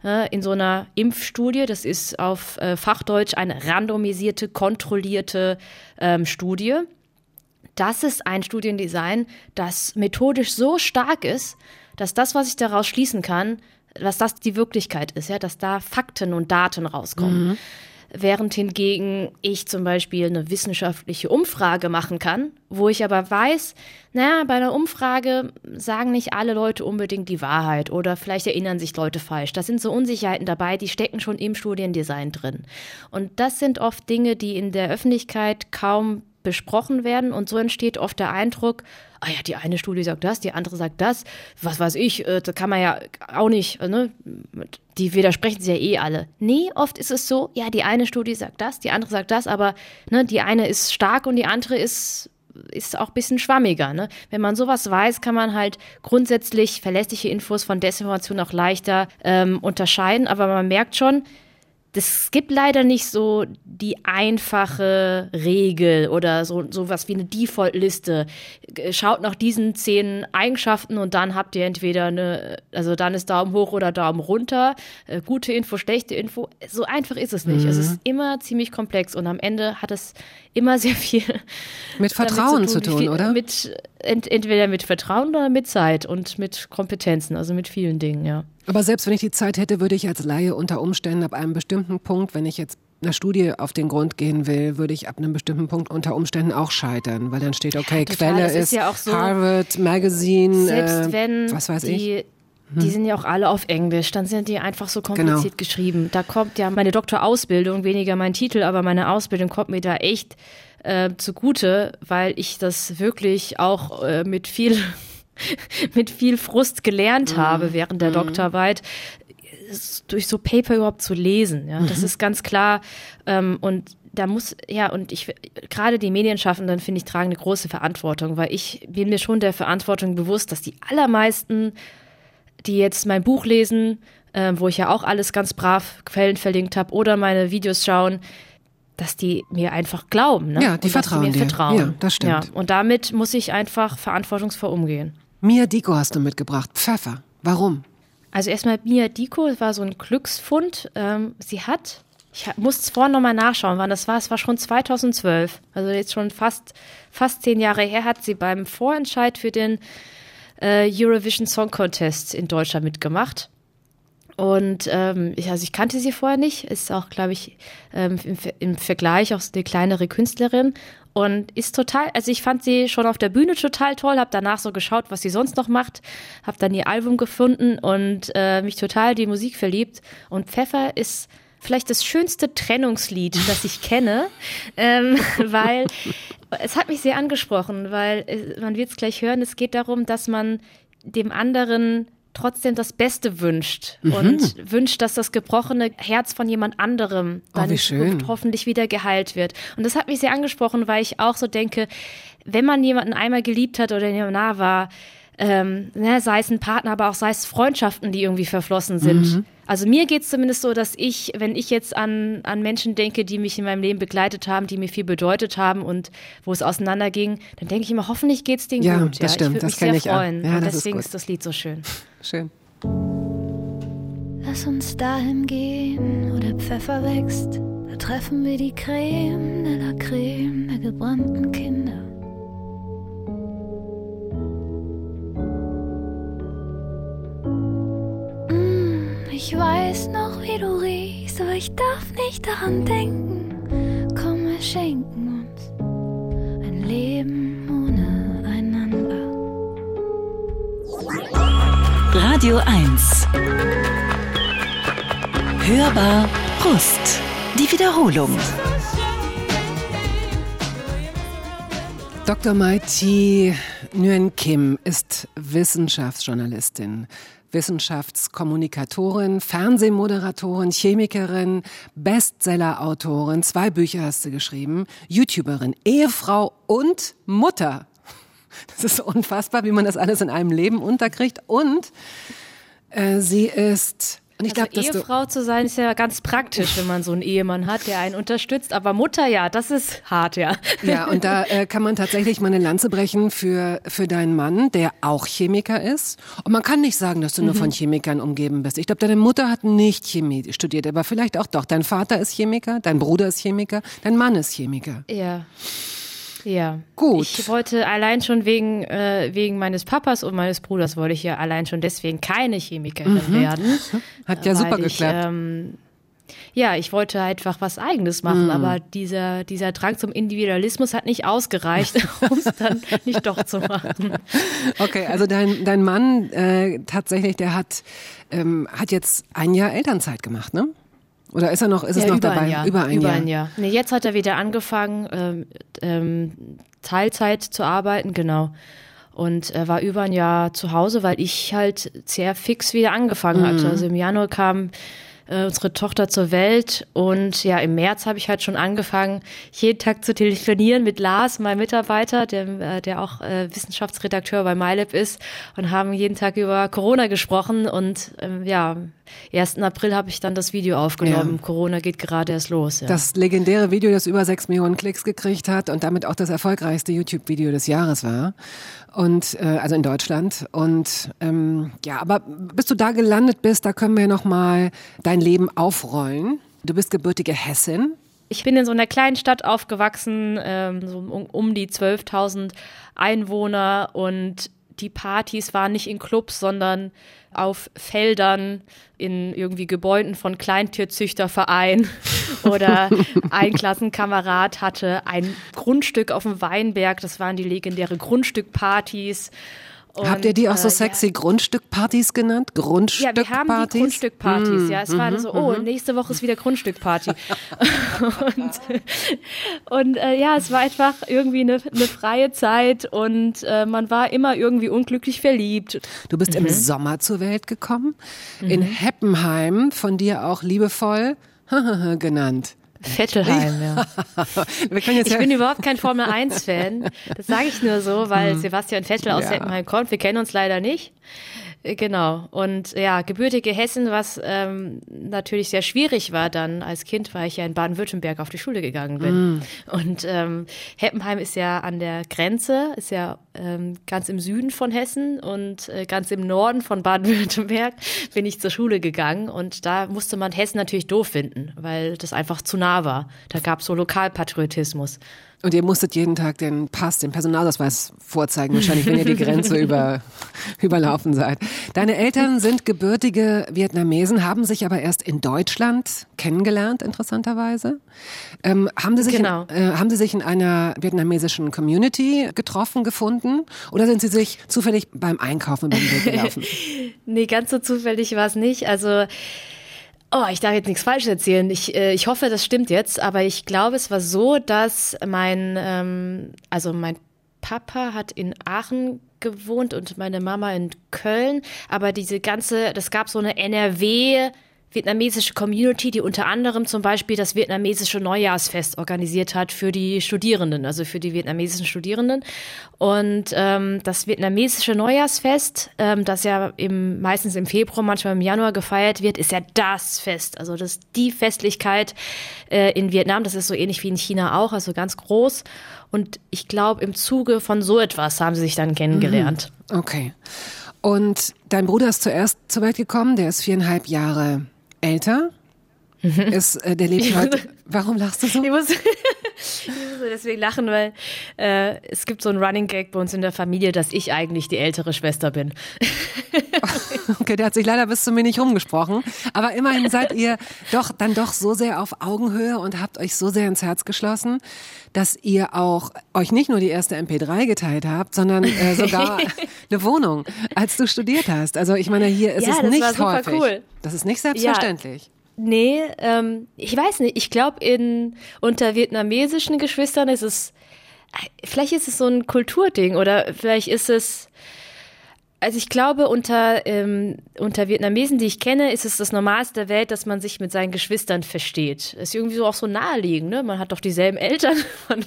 D: äh, in so einer Impfstudie, das ist auf äh, Fachdeutsch eine randomisierte, kontrollierte ähm, Studie. Das ist ein Studiendesign, das methodisch so stark ist, dass das, was ich daraus schließen kann, dass das die Wirklichkeit ist, ja, dass da Fakten und Daten rauskommen. Mhm während hingegen ich zum Beispiel eine wissenschaftliche Umfrage machen kann, wo ich aber weiß, naja, bei einer Umfrage sagen nicht alle Leute unbedingt die Wahrheit oder vielleicht erinnern sich Leute falsch. Da sind so Unsicherheiten dabei, die stecken schon im Studiendesign drin. Und das sind oft Dinge, die in der Öffentlichkeit kaum besprochen werden und so entsteht oft der Eindruck, ah ja, die eine Studie sagt das, die andere sagt das, was weiß ich, äh, da kann man ja auch nicht, äh, ne? die widersprechen sich ja eh alle. Nee, oft ist es so, ja, die eine Studie sagt das, die andere sagt das, aber ne, die eine ist stark und die andere ist ist auch ein bisschen schwammiger. Ne? Wenn man sowas weiß, kann man halt grundsätzlich verlässliche Infos von Desinformation auch leichter ähm, unterscheiden. Aber man merkt schon, es gibt leider nicht so die einfache Regel oder so sowas wie eine Default-Liste. Schaut nach diesen zehn Eigenschaften und dann habt ihr entweder eine, also dann ist Daumen hoch oder Daumen runter. Äh, gute Info, schlechte Info. So einfach ist es nicht. Mhm. Es ist immer ziemlich komplex und am Ende hat es immer sehr viel
B: mit (laughs) Vertrauen zu tun, zu tun viel, oder?
D: Mit ent, entweder mit Vertrauen oder mit Zeit und mit Kompetenzen, also mit vielen Dingen, ja.
B: Aber selbst wenn ich die Zeit hätte, würde ich als Laie unter Umständen ab einem bestimmten Punkt, wenn ich jetzt einer Studie auf den Grund gehen will, würde ich ab einem bestimmten Punkt unter Umständen auch scheitern, weil dann steht, okay, ja, Quelle ist, ist ja so, Harvard Magazine,
D: selbst äh, wenn was weiß die, ich. Hm. Die sind ja auch alle auf Englisch, dann sind die einfach so kompliziert genau. geschrieben. Da kommt ja meine Doktorausbildung, weniger mein Titel, aber meine Ausbildung kommt mir da echt äh, zugute, weil ich das wirklich auch äh, mit viel (laughs) mit viel Frust gelernt mhm. habe während der mhm. Doktorarbeit, durch so Paper überhaupt zu lesen. Ja, das mhm. ist ganz klar. Ähm, und da muss, ja, und ich, gerade die Medienschaffenden, finde ich, tragen eine große Verantwortung, weil ich bin mir schon der Verantwortung bewusst, dass die allermeisten, die jetzt mein Buch lesen, äh, wo ich ja auch alles ganz brav Quellen verlinkt habe, oder meine Videos schauen, dass die mir einfach glauben. Ne?
B: Ja, die
D: und
B: vertrauen
D: die mir
B: dir.
D: vertrauen.
B: Ja, das stimmt. Ja,
D: und damit muss ich einfach verantwortungsvoll umgehen.
B: Mia Diko hast du mitgebracht. Pfeffer. Warum?
D: Also erstmal Mia Diko war so ein Glücksfund. Ähm, sie hat, ich muss es vorhin nochmal nachschauen, wann das war. Es war schon 2012. Also jetzt schon fast, fast zehn Jahre her hat sie beim Vorentscheid für den äh, Eurovision Song Contest in Deutschland mitgemacht. Und ähm, ich, also ich kannte sie vorher nicht, ist auch, glaube ich, ähm, im, im Vergleich auch eine kleinere Künstlerin und ist total, also ich fand sie schon auf der Bühne total toll, habe danach so geschaut, was sie sonst noch macht, habe dann ihr Album gefunden und äh, mich total die Musik verliebt. Und Pfeffer ist vielleicht das schönste Trennungslied, das ich kenne, (laughs) ähm, weil es hat mich sehr angesprochen, weil äh, man wird es gleich hören, es geht darum, dass man dem anderen trotzdem das Beste wünscht mhm. und wünscht, dass das gebrochene Herz von jemand anderem oh, dann oh, hoffentlich wieder geheilt wird. Und das hat mich sehr angesprochen, weil ich auch so denke, wenn man jemanden einmal geliebt hat oder jemand nah war, ähm, ne, sei es ein Partner, aber auch sei es Freundschaften, die irgendwie verflossen sind. Mhm. Also mir geht's zumindest so, dass ich, wenn ich jetzt an, an Menschen denke, die mich in meinem Leben begleitet haben, die mir viel bedeutet haben und wo es auseinanderging, dann denke ich immer, hoffentlich geht's denen
B: ja,
D: gut.
B: Das ja, stimmt,
D: ich
B: das
D: würde mich
B: sehr
D: ich freuen.
B: Ja,
D: und deswegen ist, ist das Lied so schön.
B: Schön.
F: Lass uns dahin gehen, wo der Pfeffer wächst. Da treffen wir die Creme de la Creme der gebrannten Kinder. Mm, ich weiß noch, wie du riechst, aber ich darf nicht daran denken. Komm, wir schenken uns ein Leben ohne
A: Radio 1. Hörbar Brust. Die Wiederholung.
B: Dr. Maiti Nguyen Kim ist Wissenschaftsjournalistin, Wissenschaftskommunikatorin, Fernsehmoderatorin, Chemikerin, Bestsellerautorin, zwei Bücher hast du geschrieben, YouTuberin, Ehefrau und Mutter. Das ist unfassbar, wie man das alles in einem Leben unterkriegt. Und äh, sie ist und
D: ich also glaub, Ehefrau zu sein ist ja ganz praktisch, wenn man so einen Ehemann hat, der einen unterstützt. Aber Mutter, ja, das ist hart, ja.
B: Ja, und da äh, kann man tatsächlich mal eine Lanze brechen für, für deinen Mann, der auch Chemiker ist. Und man kann nicht sagen, dass du nur mhm. von Chemikern umgeben bist. Ich glaube, deine Mutter hat nicht Chemie studiert, aber vielleicht auch doch. Dein Vater ist Chemiker, dein Bruder ist Chemiker, dein Mann ist Chemiker.
D: Ja. Ja. Gut. Ich wollte allein schon wegen, äh, wegen meines Papas und meines Bruders wollte ich ja allein schon deswegen keine Chemikerin mhm. werden. (laughs)
B: Hat ja super ich, geklappt. Ähm,
D: ja, ich wollte einfach was Eigenes machen, mm. aber dieser, dieser Drang zum Individualismus hat nicht ausgereicht, (laughs) um es dann nicht doch zu machen. (laughs)
B: Okay, also dein, dein Mann äh, tatsächlich, der hat, ähm, hat jetzt ein Jahr Elternzeit gemacht, ne? Oder ist er noch, ist
D: ja,
B: es noch
D: über
B: dabei?
D: Ein Jahr.
B: Über ein
D: über
B: Jahr.
D: Ein Jahr. Nee, jetzt hat er wieder angefangen, ähm, ähm, Teilzeit zu arbeiten, genau. Und er war über ein Jahr zu Hause, weil ich halt sehr fix wieder angefangen
B: Mhm.
D: hatte. Also im Januar kam äh, unsere Tochter zur Welt und ja, im März habe ich halt schon angefangen, jeden Tag zu telefonieren mit Lars, meinem Mitarbeiter, der, äh, der auch äh, Wissenschaftsredakteur bei MyLab ist und haben jeden Tag über Corona gesprochen und ähm, ja, 1. April habe ich dann das Video aufgenommen.
B: Ja.
D: Corona geht gerade erst los. Ja.
B: Das legendäre Video, das über sechs Millionen Klicks gekriegt hat und damit auch das erfolgreichste YouTube-Video des Jahres war. Und äh, also in Deutschland. Und ähm, ja, aber bis du da gelandet bist, da können wir noch mal dein Leben aufrollen. Du bist gebürtige Hessin.
D: Ich bin in so einer kleinen Stadt aufgewachsen, ähm, so um, um die 12.000 Einwohner und die Partys waren nicht in Clubs, sondern auf Feldern in irgendwie Gebäuden von Kleintierzüchterverein (laughs) oder ein Klassenkamerad hatte ein Grundstück auf dem Weinberg, das waren die legendäre Grundstückpartys. Und,
B: Habt ihr die auch so
D: äh,
B: sexy Grundstückpartys genannt?
D: Ja,
B: Grundstückpartys?
D: wir haben die Grundstückpartys,
B: Mm,
D: ja. Es war so, oh, nächste Woche ist wieder Grundstückparty. (laughs) und und äh, ja, es war einfach irgendwie eine, eine freie Zeit und äh, man war immer irgendwie unglücklich verliebt.
B: Du bist
D: Mhm.
B: im Sommer zur Welt gekommen, in Heppenheim, von dir auch liebevoll (laughs) genannt.
D: Vettelheim, ja. (laughs)
B: Wir können jetzt
D: Ich bin überhaupt kein Formel 1-Fan. Das sage ich nur so, weil Sebastian Vettel aus
B: Ja.
D: Heppenheim kommt. Wir kennen uns leider nicht. Äh, Genau. Und ja, gebürtige Hessen, was ähm, natürlich sehr schwierig war dann als Kind, weil ich ja in Baden-Württemberg auf die Schule gegangen bin. Und ähm, Heppenheim ist ja an der Grenze, ist ja ähm, ganz im Süden von Hessen und äh, ganz im Norden von Baden-Württemberg bin ich zur Schule gegangen und da musste man Hessen natürlich doof finden, weil das einfach zu nah war. Da gab es so Lokalpatriotismus.
B: Und ihr musstet jeden Tag den Pass, den Personalausweis vorzeigen, wahrscheinlich, wenn ihr die Grenze (laughs) über, überlaufen seid. Deine Eltern sind gebürtige Vietnamesen, haben sich aber erst in Deutschland kennengelernt, interessanterweise. Ähm, haben, sie sich
D: Genau.
B: in, äh, haben sie sich in einer vietnamesischen Community getroffen, gefunden? Oder sind sie sich zufällig beim Einkaufen über den Weg gelaufen? (laughs)
D: Nee, ganz so zufällig war es nicht. Also, oh, ich darf jetzt nichts Falsches erzählen. Ich, äh, ich hoffe, das stimmt jetzt, aber ich glaube, es war so, dass mein, ähm, also mein Papa hat in Aachen gewohnt und meine Mama in Köln, aber diese ganze, das gab so eine NRW vietnamesische Community, die unter anderem zum Beispiel das vietnamesische Neujahrsfest organisiert hat für die Studierenden, also für die vietnamesischen Studierenden. Und ähm, das vietnamesische Neujahrsfest, ähm, das ja im, meistens im Februar, manchmal im Januar gefeiert wird, ist ja das Fest. Also das die Festlichkeit äh, in Vietnam. Das ist so ähnlich wie in China auch, also ganz groß. Und ich glaube, im Zuge von so etwas haben sie sich dann kennengelernt.
B: Okay. Und dein Bruder ist zuerst zur Welt gekommen, der ist viereinhalb Jahre älter. Ist, äh, der lebt heute. Warum lachst du so?
D: Ich muss, (laughs) ich muss deswegen lachen, weil äh, es gibt so einen Running Gag bei uns in der Familie, dass ich eigentlich die ältere Schwester bin. (laughs)
B: Okay, der hat sich leider bis zu mir nicht rumgesprochen. Aber immerhin seid ihr doch dann doch so sehr auf Augenhöhe und habt euch so sehr ins Herz geschlossen, dass ihr auch euch nicht nur die erste MP3 geteilt habt, sondern äh, sogar (laughs) eine Wohnung, als du studiert hast. Also ich meine, hier ist
D: Ja,
B: es
D: das
B: nicht häufig.
D: cool.
B: Das ist nicht selbstverständlich.
D: Nee, ähm, ich weiß nicht. Ich glaube, in unter vietnamesischen Geschwistern ist es, vielleicht ist es so ein Kulturding oder vielleicht ist es, also ich glaube, unter, ähm, unter Vietnamesen, die ich kenne, ist es das Normalste der Welt, dass man sich mit seinen Geschwistern versteht. Ist irgendwie so auch so naheliegend, ne? Man hat doch dieselben Eltern, (laughs) man,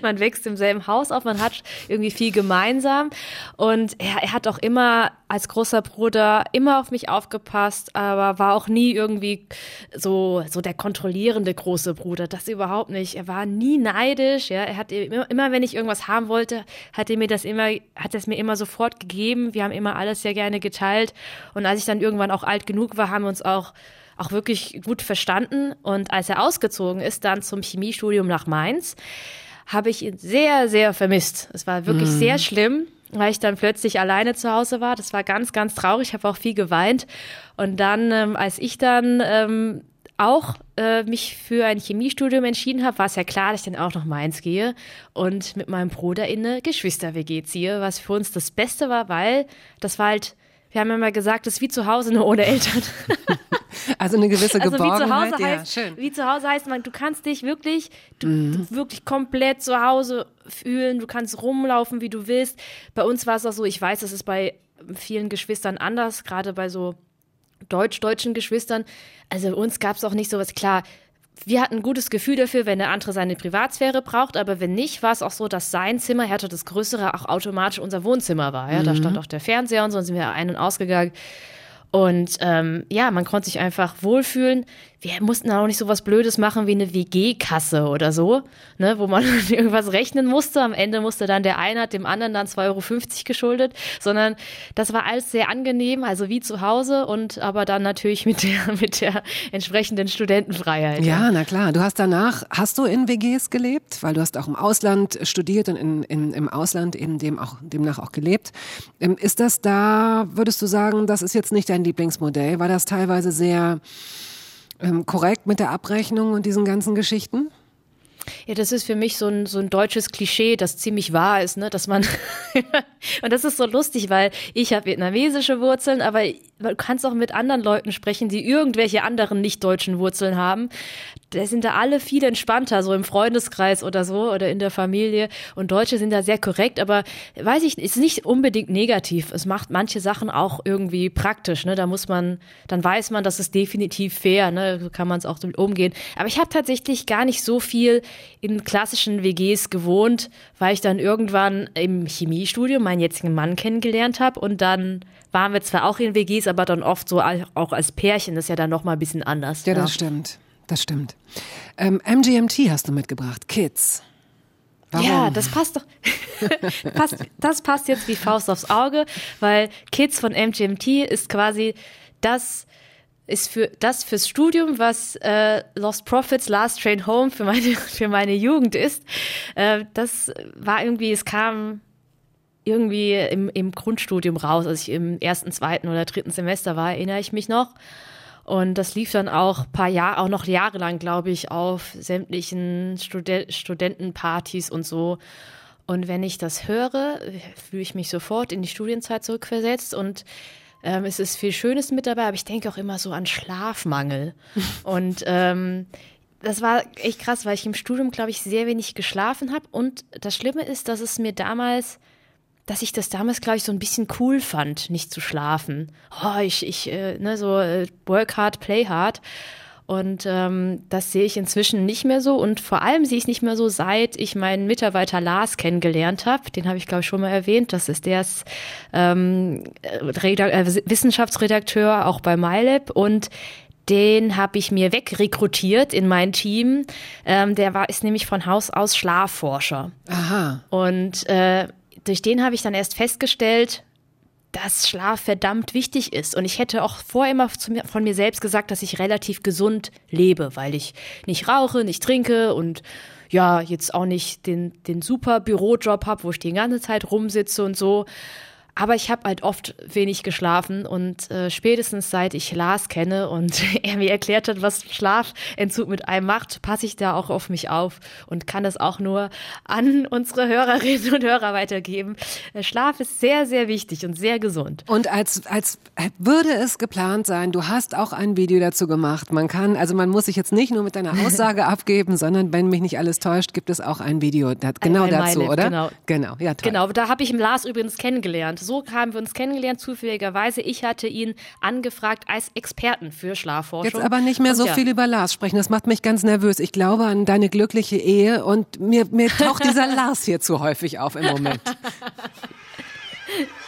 D: man wächst im selben Haus auf, man hat irgendwie viel gemeinsam. Und er, er hat auch immer als großer Bruder immer auf mich aufgepasst, aber war auch nie irgendwie so, so der kontrollierende große Bruder. Das überhaupt nicht. Er war nie neidisch, ja. Er hat immer, immer wenn ich irgendwas haben wollte, hat er mir das immer, hat es mir immer sofort gegeben. Wir haben immer alles sehr gerne geteilt. Und als ich dann irgendwann auch alt genug war, haben wir uns auch auch wirklich gut verstanden. Und als er ausgezogen ist, dann zum Chemiestudium nach Mainz, habe ich ihn sehr, sehr vermisst. Es war wirklich sehr schlimm, weil ich dann plötzlich alleine zu Hause war. Das war ganz, ganz traurig. Ich habe auch viel geweint. Und dann, ähm, als ich dann ähm, auch äh, mich für ein Chemiestudium entschieden habe, war es ja klar, dass ich dann auch nach Mainz gehe und mit meinem Bruder in eine Geschwister-WG ziehe, was für uns das Beste war, weil das war halt, wir haben immer gesagt, das ist wie zu Hause, nur ohne Eltern. (laughs)
B: Also eine gewisse
D: also
B: Geborgenheit.
D: Wie zu Hause
B: ja,
D: heißt,
B: schön.
D: wie zu Hause heißt man, du kannst dich wirklich, du,
B: Mhm.
D: wirklich komplett zu Hause fühlen, du kannst rumlaufen, wie du willst. Bei uns war es auch so, ich weiß, das ist bei vielen Geschwistern anders, gerade bei so deutsch-deutschen Geschwistern. Also uns gab es auch nicht sowas, klar, wir hatten ein gutes Gefühl dafür, wenn der andere seine Privatsphäre braucht, aber wenn nicht, war es auch so, dass sein Zimmer, er hatte das größere, auch automatisch unser Wohnzimmer war. Ja? Da stand auch der Fernseher und so, und sind wir ein- und ausgegangen. Und ähm, ja, man konnte sich einfach wohlfühlen. Wir mussten auch nicht so was Blödes machen wie eine WG-Kasse oder so, ne, wo man (laughs) irgendwas rechnen musste. Am Ende musste dann der eine hat dem anderen dann 2,50 Euro geschuldet, sondern das war alles sehr angenehm, also wie zu Hause und aber dann natürlich mit der, (laughs) mit der entsprechenden Studentenfreiheit.
B: Ja, na klar. Du hast danach, hast du in WGs gelebt? Weil du hast auch im Ausland studiert und in, in, im Ausland eben dem auch, demnach auch gelebt. Ähm, Ist das da, würdest du sagen, das ist jetzt nicht dein Lieblingsmodell? War das teilweise sehr ähm, korrekt mit der Abrechnung und diesen ganzen Geschichten?
D: Ja, das ist für mich so ein, so ein deutsches Klischee, das ziemlich wahr ist, ne, dass man, (laughs) und das ist so lustig, weil ich habe vietnamesische Wurzeln, aber du kannst auch mit anderen Leuten sprechen, die irgendwelche anderen nicht-deutschen Wurzeln haben. Da sind da alle viel entspannter, so im Freundeskreis oder so oder in der Familie. Und Deutsche sind da sehr korrekt, aber weiß ich, ist nicht unbedingt negativ. Es macht manche Sachen auch irgendwie praktisch, ne, da muss man, dann weiß man, das ist definitiv fair, ne, so kann man es auch damit umgehen. Aber ich habe tatsächlich gar nicht so viel in klassischen WGs gewohnt, weil ich dann irgendwann im Chemiestudium meinen jetzigen Mann kennengelernt habe und dann waren wir zwar auch in WGs, aber dann oft so auch als Pärchen, das ist ja dann noch mal ein bisschen anders.
B: Ja, das stimmt. Das stimmt. Ähm, MGMT hast du mitgebracht. Kids. Warum?
D: Ja, das passt doch. (laughs) passt, das passt jetzt wie Faust aufs Auge, weil Kids von MGMT ist quasi das ist für das fürs Studium, was äh, Lost Profits Last Train Home für meine (laughs) für meine Jugend ist. Äh, das war irgendwie, es kam irgendwie im, im Grundstudium raus, als ich im ersten, zweiten oder dritten Semester war, erinnere ich mich noch. Und das lief dann auch paar Jahre, auch noch jahrelang, glaube ich, auf sämtlichen Studen Studentenpartys und so. Und wenn ich das höre, fühle ich mich sofort in die Studienzeit zurückversetzt und ähm, es ist viel Schönes mit dabei, aber ich denke auch immer so an Schlafmangel. (laughs) und ähm, das war echt krass, weil ich im Studium, glaube ich, sehr wenig geschlafen habe. Und das Schlimme ist, dass es mir damals dass ich das damals, glaube ich, so ein bisschen cool fand, nicht zu schlafen. Oh, ich, ich, äh, ne, so äh, work hard, play hard. Und ähm, das sehe ich inzwischen nicht mehr so. Und vor allem sehe ich es nicht mehr so, seit ich meinen Mitarbeiter Lars kennengelernt habe. Den habe ich, glaube ich, schon mal erwähnt. Das ist der ähm, äh, Wissenschaftsredakteur auch bei MyLab. Und den habe ich mir wegrekrutiert in mein Team. Ähm, der war ist nämlich von Haus aus Schlafforscher.
B: Aha.
D: Und äh, durch den habe ich dann erst festgestellt, dass Schlaf verdammt wichtig ist. Und ich hätte auch vorher immer von mir selbst gesagt, dass ich relativ gesund lebe, weil ich nicht rauche, nicht trinke und ja, jetzt auch nicht den, den super Bürojob habe, wo ich die ganze Zeit rumsitze und so. Aber ich habe halt oft wenig geschlafen und äh, spätestens seit ich Lars kenne und (laughs) er mir erklärt hat, was Schlafentzug mit einem macht, passe ich da auch auf mich auf und kann das auch nur an unsere Hörerinnen und Hörer weitergeben. Äh, Schlaf ist sehr, sehr wichtig und sehr gesund.
B: Und als, als würde es geplant sein, du hast auch ein Video dazu gemacht. Man kann, also man muss sich jetzt nicht nur mit deiner (laughs) Aussage abgeben, sondern wenn mich nicht alles täuscht, gibt es auch ein Video da, genau
D: ein
B: dazu,
D: MyLab,
B: oder?
D: genau.
B: Genau, ja, toll.
D: Genau, da habe ich Lars übrigens kennengelernt. So haben wir uns kennengelernt, zufälligerweise. Ich hatte ihn angefragt als Experten für Schlafforschung.
B: Jetzt aber nicht mehr
D: Und
B: so
D: ja.
B: viel über Lars sprechen. Das macht mich ganz nervös. Ich glaube an deine glückliche Ehe und mir, mir taucht dieser (laughs) Lars hier zu häufig auf im Moment. (laughs)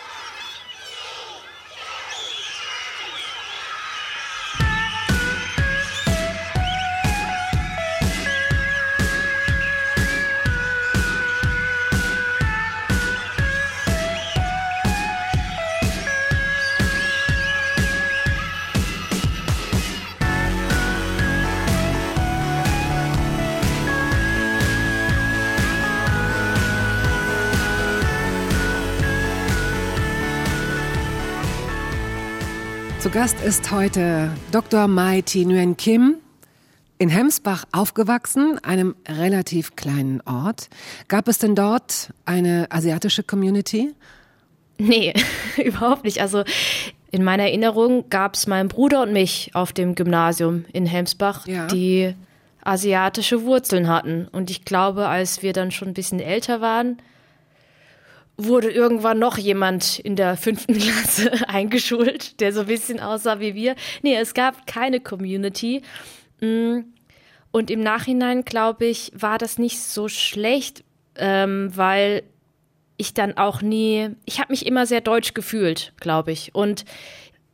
B: Gast ist heute Dr. Mai Thi Nguyen Kim. In Hemsbach aufgewachsen, einem relativ kleinen Ort. Gab es denn dort eine asiatische Community?
D: Nee, (laughs) überhaupt nicht. Also in meiner Erinnerung gab es meinen Bruder und mich auf dem Gymnasium in Helmsbach,
B: Ja.
D: die asiatische Wurzeln hatten. Und ich glaube, als wir dann schon ein bisschen älter waren, wurde irgendwann noch jemand in der fünften (laughs) Klasse (laughs) eingeschult, der so ein bisschen aussah wie wir. Nee, es gab keine Community. Mm. Und im Nachhinein, glaube ich, war das nicht so schlecht, ähm, weil ich dann auch nie, ich habe mich immer sehr deutsch gefühlt, glaube ich. Und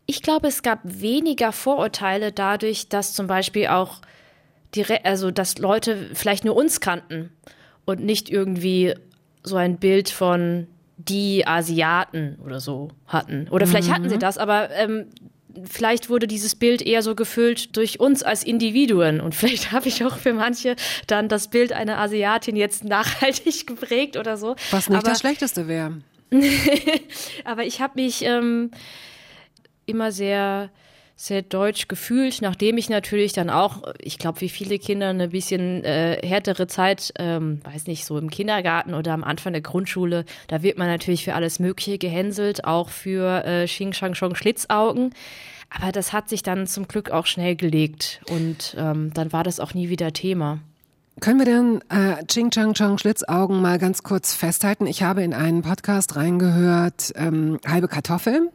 D: ich glaube, es gab weniger Vorurteile dadurch, dass zum Beispiel auch die, also dass Leute vielleicht nur uns kannten und nicht irgendwie so ein Bild von die Asiaten oder so hatten. Oder vielleicht hatten sie das, aber ähm, vielleicht wurde dieses Bild eher so gefüllt durch uns als Individuen. Und (laughs) vielleicht habe ich auch für manche dann das Bild einer Asiatin jetzt nachhaltig (laughs) geprägt oder so.
B: Was nicht
D: aber,
B: das Schlechteste wäre. (laughs)
D: aber ich habe mich ähm, immer sehr sehr deutsch gefühlt, nachdem ich natürlich dann auch, ich glaube, wie viele Kinder eine bisschen äh, härtere Zeit, ähm, weiß nicht, so im Kindergarten oder am Anfang der Grundschule, da wird man natürlich für alles Mögliche gehänselt, auch für äh, Xing Shang Shong Schlitzaugen. Aber das hat sich dann zum Glück auch schnell gelegt und ähm, dann war das auch nie wieder Thema.
B: Können wir denn äh, Ching Chang Chong Schlitzaugen mal ganz kurz festhalten? Ich habe in einen Podcast reingehört, ähm, halbe Kartoffel.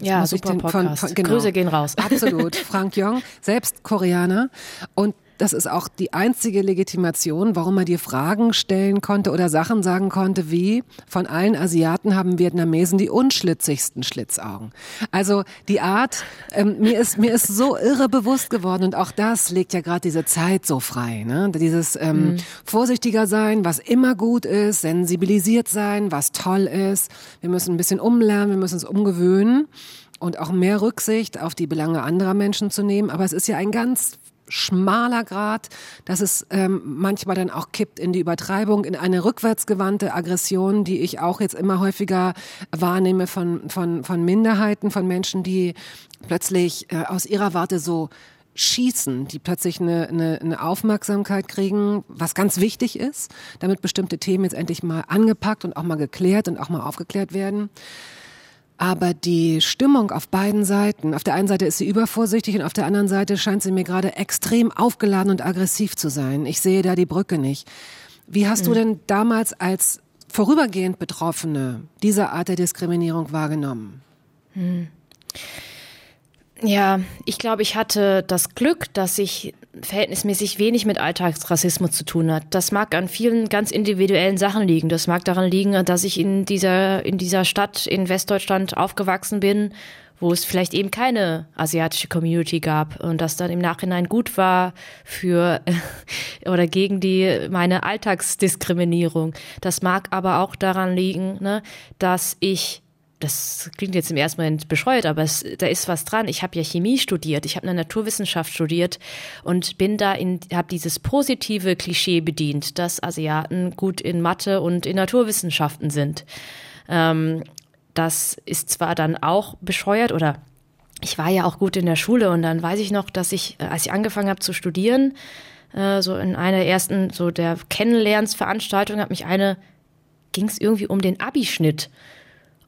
D: Ja, super
B: den von-
D: Podcast.
B: von- genau.
D: Grüße gehen raus.
B: Absolut. Frank Jong, selbst Koreaner. Und das ist auch die einzige Legitimation, warum er dir Fragen stellen konnte oder Sachen sagen konnte, wie von allen Asiaten haben Vietnamesen die unschlitzigsten Schlitzaugen. Also die Art, ähm, mir ist mir ist so irre bewusst geworden und auch das legt ja gerade diese Zeit so frei, ne? Dieses ähm, vorsichtiger sein, was immer gut ist, sensibilisiert sein, was toll ist. Wir müssen ein bisschen umlernen, wir müssen uns umgewöhnen und auch mehr Rücksicht auf die Belange anderer Menschen zu nehmen. Aber es ist ja ein ganz schmaler Grad, dass es ähm, manchmal dann auch kippt in die Übertreibung, in eine rückwärtsgewandte Aggression, die ich auch jetzt immer häufiger wahrnehme von, von, von Minderheiten, von Menschen, die plötzlich äh, aus ihrer Warte so schießen, die plötzlich eine, eine, eine Aufmerksamkeit kriegen, was ganz wichtig ist, damit bestimmte Themen jetzt endlich mal angepackt und auch mal geklärt und auch mal aufgeklärt werden. Aber die Stimmung auf beiden Seiten, auf der einen Seite ist sie übervorsichtig und auf der anderen Seite scheint sie mir gerade extrem aufgeladen und aggressiv zu sein. Ich sehe da die Brücke nicht. Wie hast du denn damals als vorübergehend Betroffene diese Art der Diskriminierung wahrgenommen?
D: Ja, ich glaube, ich hatte das Glück, dass ich verhältnismäßig wenig mit Alltagsrassismus zu tun hat. Das mag an vielen ganz individuellen Sachen liegen. Das mag daran liegen, dass ich in dieser, in dieser Stadt in Westdeutschland aufgewachsen bin, wo es vielleicht eben keine asiatische Community gab und das dann im Nachhinein gut war für (laughs) oder gegen die meine Alltagsdiskriminierung. Das mag aber auch daran liegen, ne, dass ich das klingt jetzt im ersten Moment bescheuert, aber es, da ist was dran. Ich habe ja Chemie studiert, ich habe eine Naturwissenschaft studiert und bin da in, habe dieses positive Klischee bedient, dass Asiaten gut in Mathe und in Naturwissenschaften sind. Ähm, das ist zwar dann auch bescheuert oder ich war ja auch gut in der Schule und dann weiß ich noch, dass ich, äh, als ich angefangen habe zu studieren, äh, so in einer ersten so der Kennenlernsveranstaltung hat mich eine, ging es irgendwie um den Abischnitt.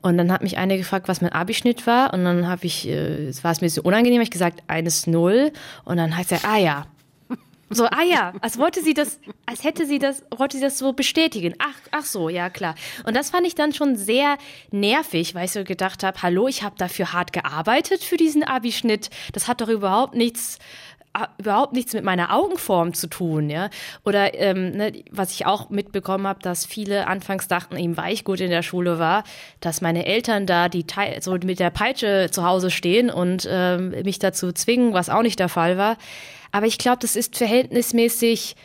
D: Und dann hat mich eine gefragt, was mein Abischnitt war. Und dann habe ich, äh, es war es mir so unangenehm, hab ich gesagt, eines Null. Und dann heißt er, ah ja. So, ah ja, als wollte sie das, als hätte sie das, wollte sie das so bestätigen. Ach, ach so, ja klar. Und das fand ich dann schon sehr nervig, weil ich so gedacht habe, hallo, ich habe dafür hart gearbeitet für diesen Abischnitt. Das hat doch überhaupt nichts überhaupt nichts mit meiner Augenform zu tun, ja. Oder ähm, ne, was ich auch mitbekommen habe, dass viele anfangs dachten, eben weil ich gut in der Schule war, dass meine Eltern da die so mit der Peitsche zu Hause stehen und ähm, mich dazu zwingen, was auch nicht der Fall war. Aber ich glaube, das ist verhältnismäßig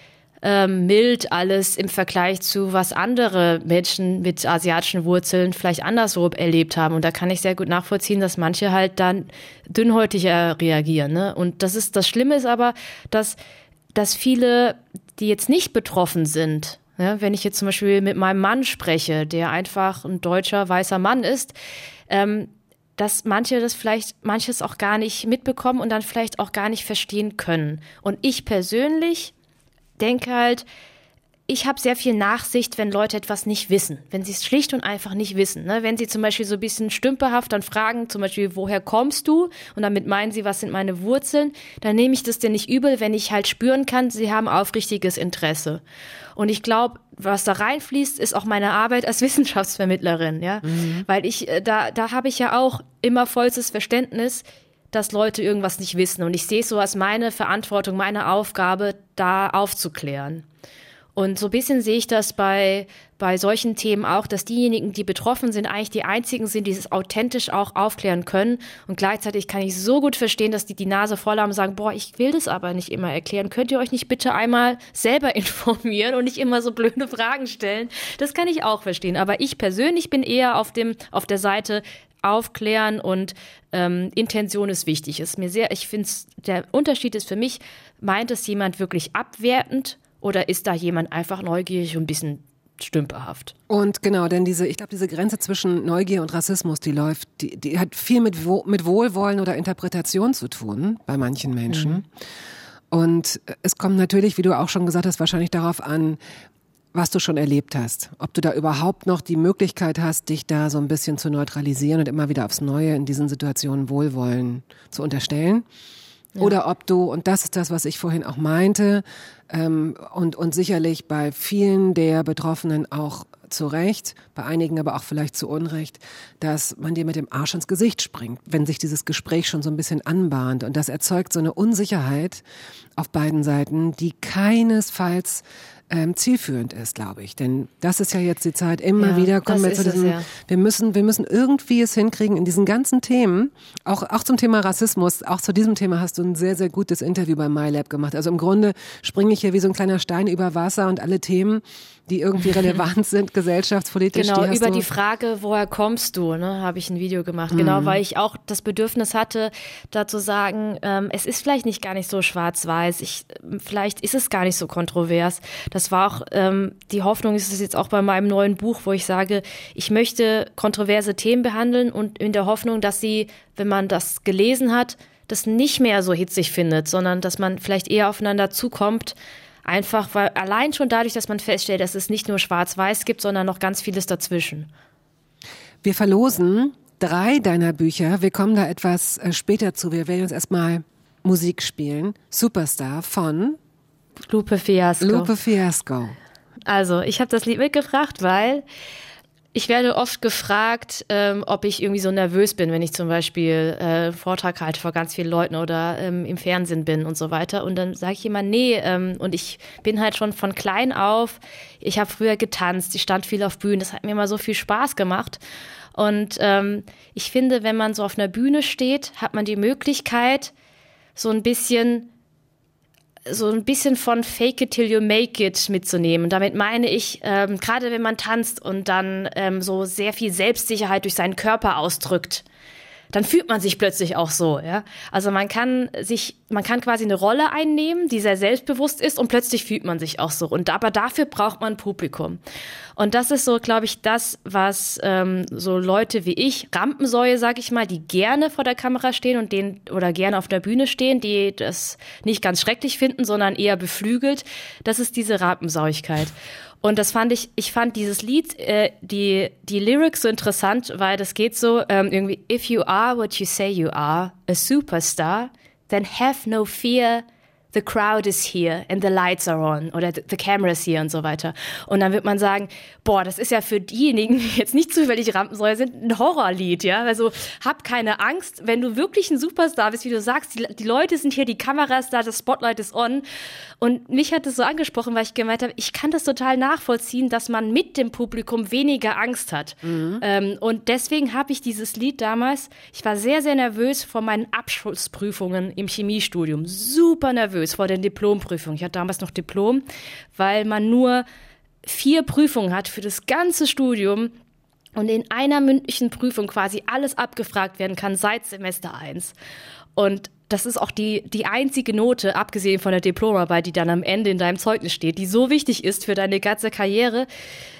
D: ähm, mild alles im Vergleich zu was andere Menschen mit asiatischen Wurzeln vielleicht anderswo erlebt haben. Und da kann ich sehr gut nachvollziehen, dass manche halt dann dünnhäutiger reagieren. Ne? Und das ist das Schlimme ist aber, dass, dass viele, die jetzt nicht betroffen sind, ja, wenn ich jetzt zum Beispiel mit meinem Mann spreche, der einfach ein deutscher weißer Mann ist, ähm, dass manche das vielleicht manches auch gar nicht mitbekommen und dann vielleicht auch gar nicht verstehen können. Und ich persönlich denke halt, ich habe sehr viel Nachsicht, wenn Leute etwas nicht wissen, wenn sie es schlicht und einfach nicht wissen. Ne? Wenn sie zum Beispiel so ein bisschen stümperhaft dann fragen, zum Beispiel, woher kommst du? Und damit meinen sie, was sind meine Wurzeln? Dann nehme ich das denn nicht übel, wenn ich halt spüren kann, sie haben aufrichtiges Interesse. Und ich glaube, was da reinfließt, ist auch meine Arbeit als (laughs) Wissenschaftsvermittlerin, ja, mhm. weil ich äh, da da habe ich ja auch immer vollstes Verständnis, dass Leute irgendwas nicht wissen und ich sehe es so als meine Verantwortung, meine Aufgabe, da aufzuklären. Und so ein bisschen sehe ich das bei, bei solchen Themen auch, dass diejenigen, die betroffen sind, eigentlich die einzigen sind, die es authentisch auch aufklären können. Und gleichzeitig kann ich so gut verstehen, dass die die Nase voll haben und sagen, boah, ich will das aber nicht immer erklären. Könnt ihr euch nicht bitte einmal selber (laughs) informieren und nicht immer so blöde Fragen stellen? Das kann ich auch verstehen. Aber ich persönlich bin eher auf dem, auf der Seite, aufklären und ähm, Intention ist wichtig. Ist mir sehr, ich finde, der Unterschied ist für mich, meint es jemand wirklich abwertend oder ist da jemand einfach neugierig und ein bisschen stümperhaft?
B: Und genau, denn diese, ich glaube, diese Grenze zwischen Neugier und Rassismus, die läuft, die, die hat viel mit, mit Wohlwollen oder Interpretation zu tun bei manchen Menschen. Mhm. Und es kommt natürlich, wie du auch schon gesagt hast, wahrscheinlich darauf an, was du schon erlebt hast. Ob du da überhaupt noch die Möglichkeit hast, dich da so ein bisschen zu neutralisieren und immer wieder aufs Neue in diesen Situationen Wohlwollen zu unterstellen. Oder ob du, und das ist das, was ich vorhin auch meinte, ähm, und, und sicherlich bei vielen der Betroffenen auch zu Recht, bei einigen aber auch vielleicht zu Unrecht, dass man dir mit dem Arsch ins Gesicht springt, wenn sich dieses Gespräch schon so ein bisschen anbahnt. Und das erzeugt so eine Unsicherheit auf beiden Seiten, die keinesfalls ähm, zielführend ist, glaube ich. Denn das ist ja jetzt die Zeit, immer ja, wieder kommen wir zu diesem, es, ja. wir müssen, wir müssen irgendwie es hinkriegen in diesen ganzen Themen, auch, auch zum Thema Rassismus, auch zu diesem Thema hast du ein sehr, sehr gutes Interview bei MyLab gemacht. Also im Grunde springe ich hier wie so ein kleiner Stein über Wasser und alle Themen, die irgendwie relevant sind, (laughs) gesellschaftspolitisch.
D: Genau,
B: die
D: über die Frage, woher kommst du, ne, habe ich ein Video gemacht. Genau, mhm. Genau, weil ich auch das Bedürfnis hatte, da zu sagen, ähm, es ist vielleicht nicht gar nicht so schwarz-weiß, ich, vielleicht ist es gar nicht so kontrovers. Das war auch ähm, die Hoffnung, ist es jetzt auch bei meinem neuen Buch, wo ich sage, ich möchte kontroverse Themen behandeln und in der Hoffnung, dass sie, wenn man das gelesen hat, das nicht mehr so hitzig findet, sondern dass man vielleicht eher aufeinander zukommt, Einfach, weil allein schon dadurch, dass man feststellt, dass es nicht nur Schwarz-Weiß gibt, sondern noch ganz vieles dazwischen.
B: Wir verlosen drei deiner Bücher. Wir kommen da etwas äh, später zu. Wir werden jetzt erstmal Musik spielen. Superstar von
D: Lupe Fiasco.
B: Lupe Fiasco.
D: Also, ich habe das Lied mitgebracht, weil ich werde oft gefragt, ähm, ob ich irgendwie so nervös bin, wenn ich zum Beispiel äh, Vortrag halte vor ganz vielen Leuten oder ähm, im Fernsehen bin und so weiter. Und dann sage ich immer, nee, ähm, und ich bin halt schon von klein auf, ich habe früher getanzt, ich stand viel auf Bühnen, das hat mir immer so viel Spaß gemacht. Und ähm, ich finde, wenn man so auf einer Bühne steht, hat man die Möglichkeit, so ein bisschen so ein bisschen von Fake it till you make it mitzunehmen. damit meine ich, ähm, gerade wenn man tanzt und dann ähm, so sehr viel Selbstsicherheit durch seinen Körper ausdrückt, dann fühlt man sich plötzlich auch so, ja. Also man kann sich, man kann quasi eine Rolle einnehmen, die sehr selbstbewusst ist und plötzlich fühlt man sich auch so. Und aber dafür braucht man Publikum. Und das ist so, glaube ich, das, was ähm, so Leute wie ich, Rampensäue, sag ich mal, die gerne vor der Kamera stehen und den oder gerne auf der Bühne stehen, die das nicht ganz schrecklich finden, sondern eher beflügelt, das ist diese Rampensauigkeit. Und das fand ich, ich fand dieses Lied, äh, die, die Lyrics so interessant, weil das geht so ähm, irgendwie, if you are what you say you are, a superstar, then have no fear the crowd is here and the lights are on oder the camera is here und so weiter. Und dann wird man sagen, boah, das ist ja für diejenigen, die jetzt nicht zufällig Rampensäule sind, ein Horrorlied, ja. Also hab keine Angst, wenn du wirklich ein Superstar bist, wie du sagst, die, die Leute sind hier, die Kamera ist da, das Spotlight ist on. Und mich hat es so angesprochen, weil ich gemeint habe, ich kann das total nachvollziehen, dass man mit dem Publikum weniger Angst hat. Mhm. Ähm, und deswegen habe ich dieses Lied damals, ich war sehr, sehr nervös vor meinen Abschlussprüfungen im Chemiestudium. Super nervös nervös vor den Diplomprüfungen. Ich hatte damals noch Diplom, weil man nur vier Prüfungen hat für das ganze Studium und in einer mündlichen Prüfung quasi alles abgefragt werden kann seit Semester 1. Und das ist auch die, die einzige Note, abgesehen von der Diplomarbeit, die dann am Ende in deinem Zeugnis steht, die so wichtig ist für deine ganze Karriere.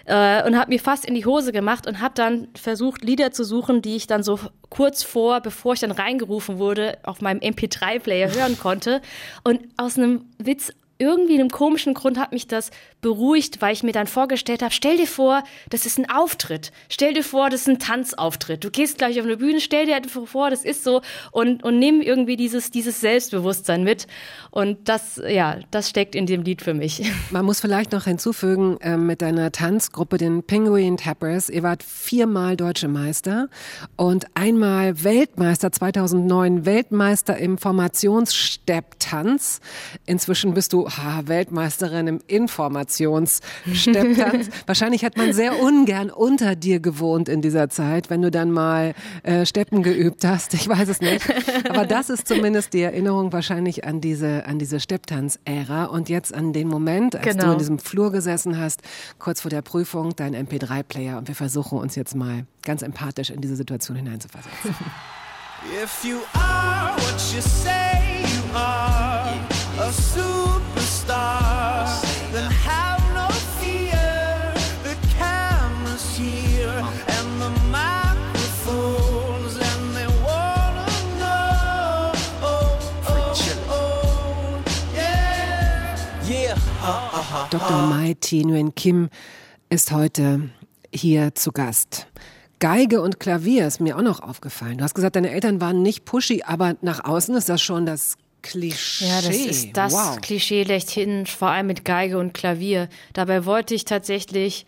D: Äh, und habe mir fast in die Hose gemacht und habe dann versucht, Lieder zu suchen, die ich dann so kurz vor, bevor ich dann reingerufen wurde, auf meinem MP3-Player hören konnte. Und aus einem Witz irgendwie einem komischen Grund hat mich das beruhigt, weil ich mir dann vorgestellt habe, stell dir vor, das ist ein Auftritt. Stell dir vor, das ist ein Tanzauftritt. Du gehst gleich auf eine Bühne, stell dir einfach vor, das ist so und, und nimm irgendwie dieses, dieses Selbstbewusstsein mit. Und das, ja, das steckt in dem Lied für mich. (laughs)
B: Man muss vielleicht noch hinzufügen, äh, mit deiner Tanzgruppe, den Penguin Tappers, ihr wart viermal deutsche Meister und einmal Weltmeister 2009, Weltmeister im Formationsstepptanz. Inzwischen bist du ha, Weltmeisterin im Informationsstepptanz. (laughs) Wahrscheinlich hat man sehr ungern unter dir gewohnt in dieser Zeit, wenn du dann mal äh, Steppen geübt hast. Ich weiß es nicht. Aber das ist zumindest die Erinnerung wahrscheinlich an diese, an diese Stepptanz-Ära und jetzt an den Moment, als
D: Genau.
B: du in diesem Flur gesessen hast, kurz vor der Prüfung, dein MP3-Player und wir versuchen uns jetzt mal ganz empathisch in diese Situation hineinzuversetzen.
E: If you are what you say you are, a superstar, then have no fear. The camera's here and the microphones, and they wanna know. Oh, oh, oh, yeah. Yeah. Uh-huh.
B: Dr. Mai Thi Nguyen Kim ist heute hier zu Gast. Geige und Klavier ist mir auch noch aufgefallen. Du hast gesagt, deine Eltern waren nicht pushy, aber nach außen ist das schon das Klischee.
D: Ja, das ist das
B: wow.
D: Klischee schlechthin, vor allem mit Geige und Klavier. Dabei wollte ich tatsächlich,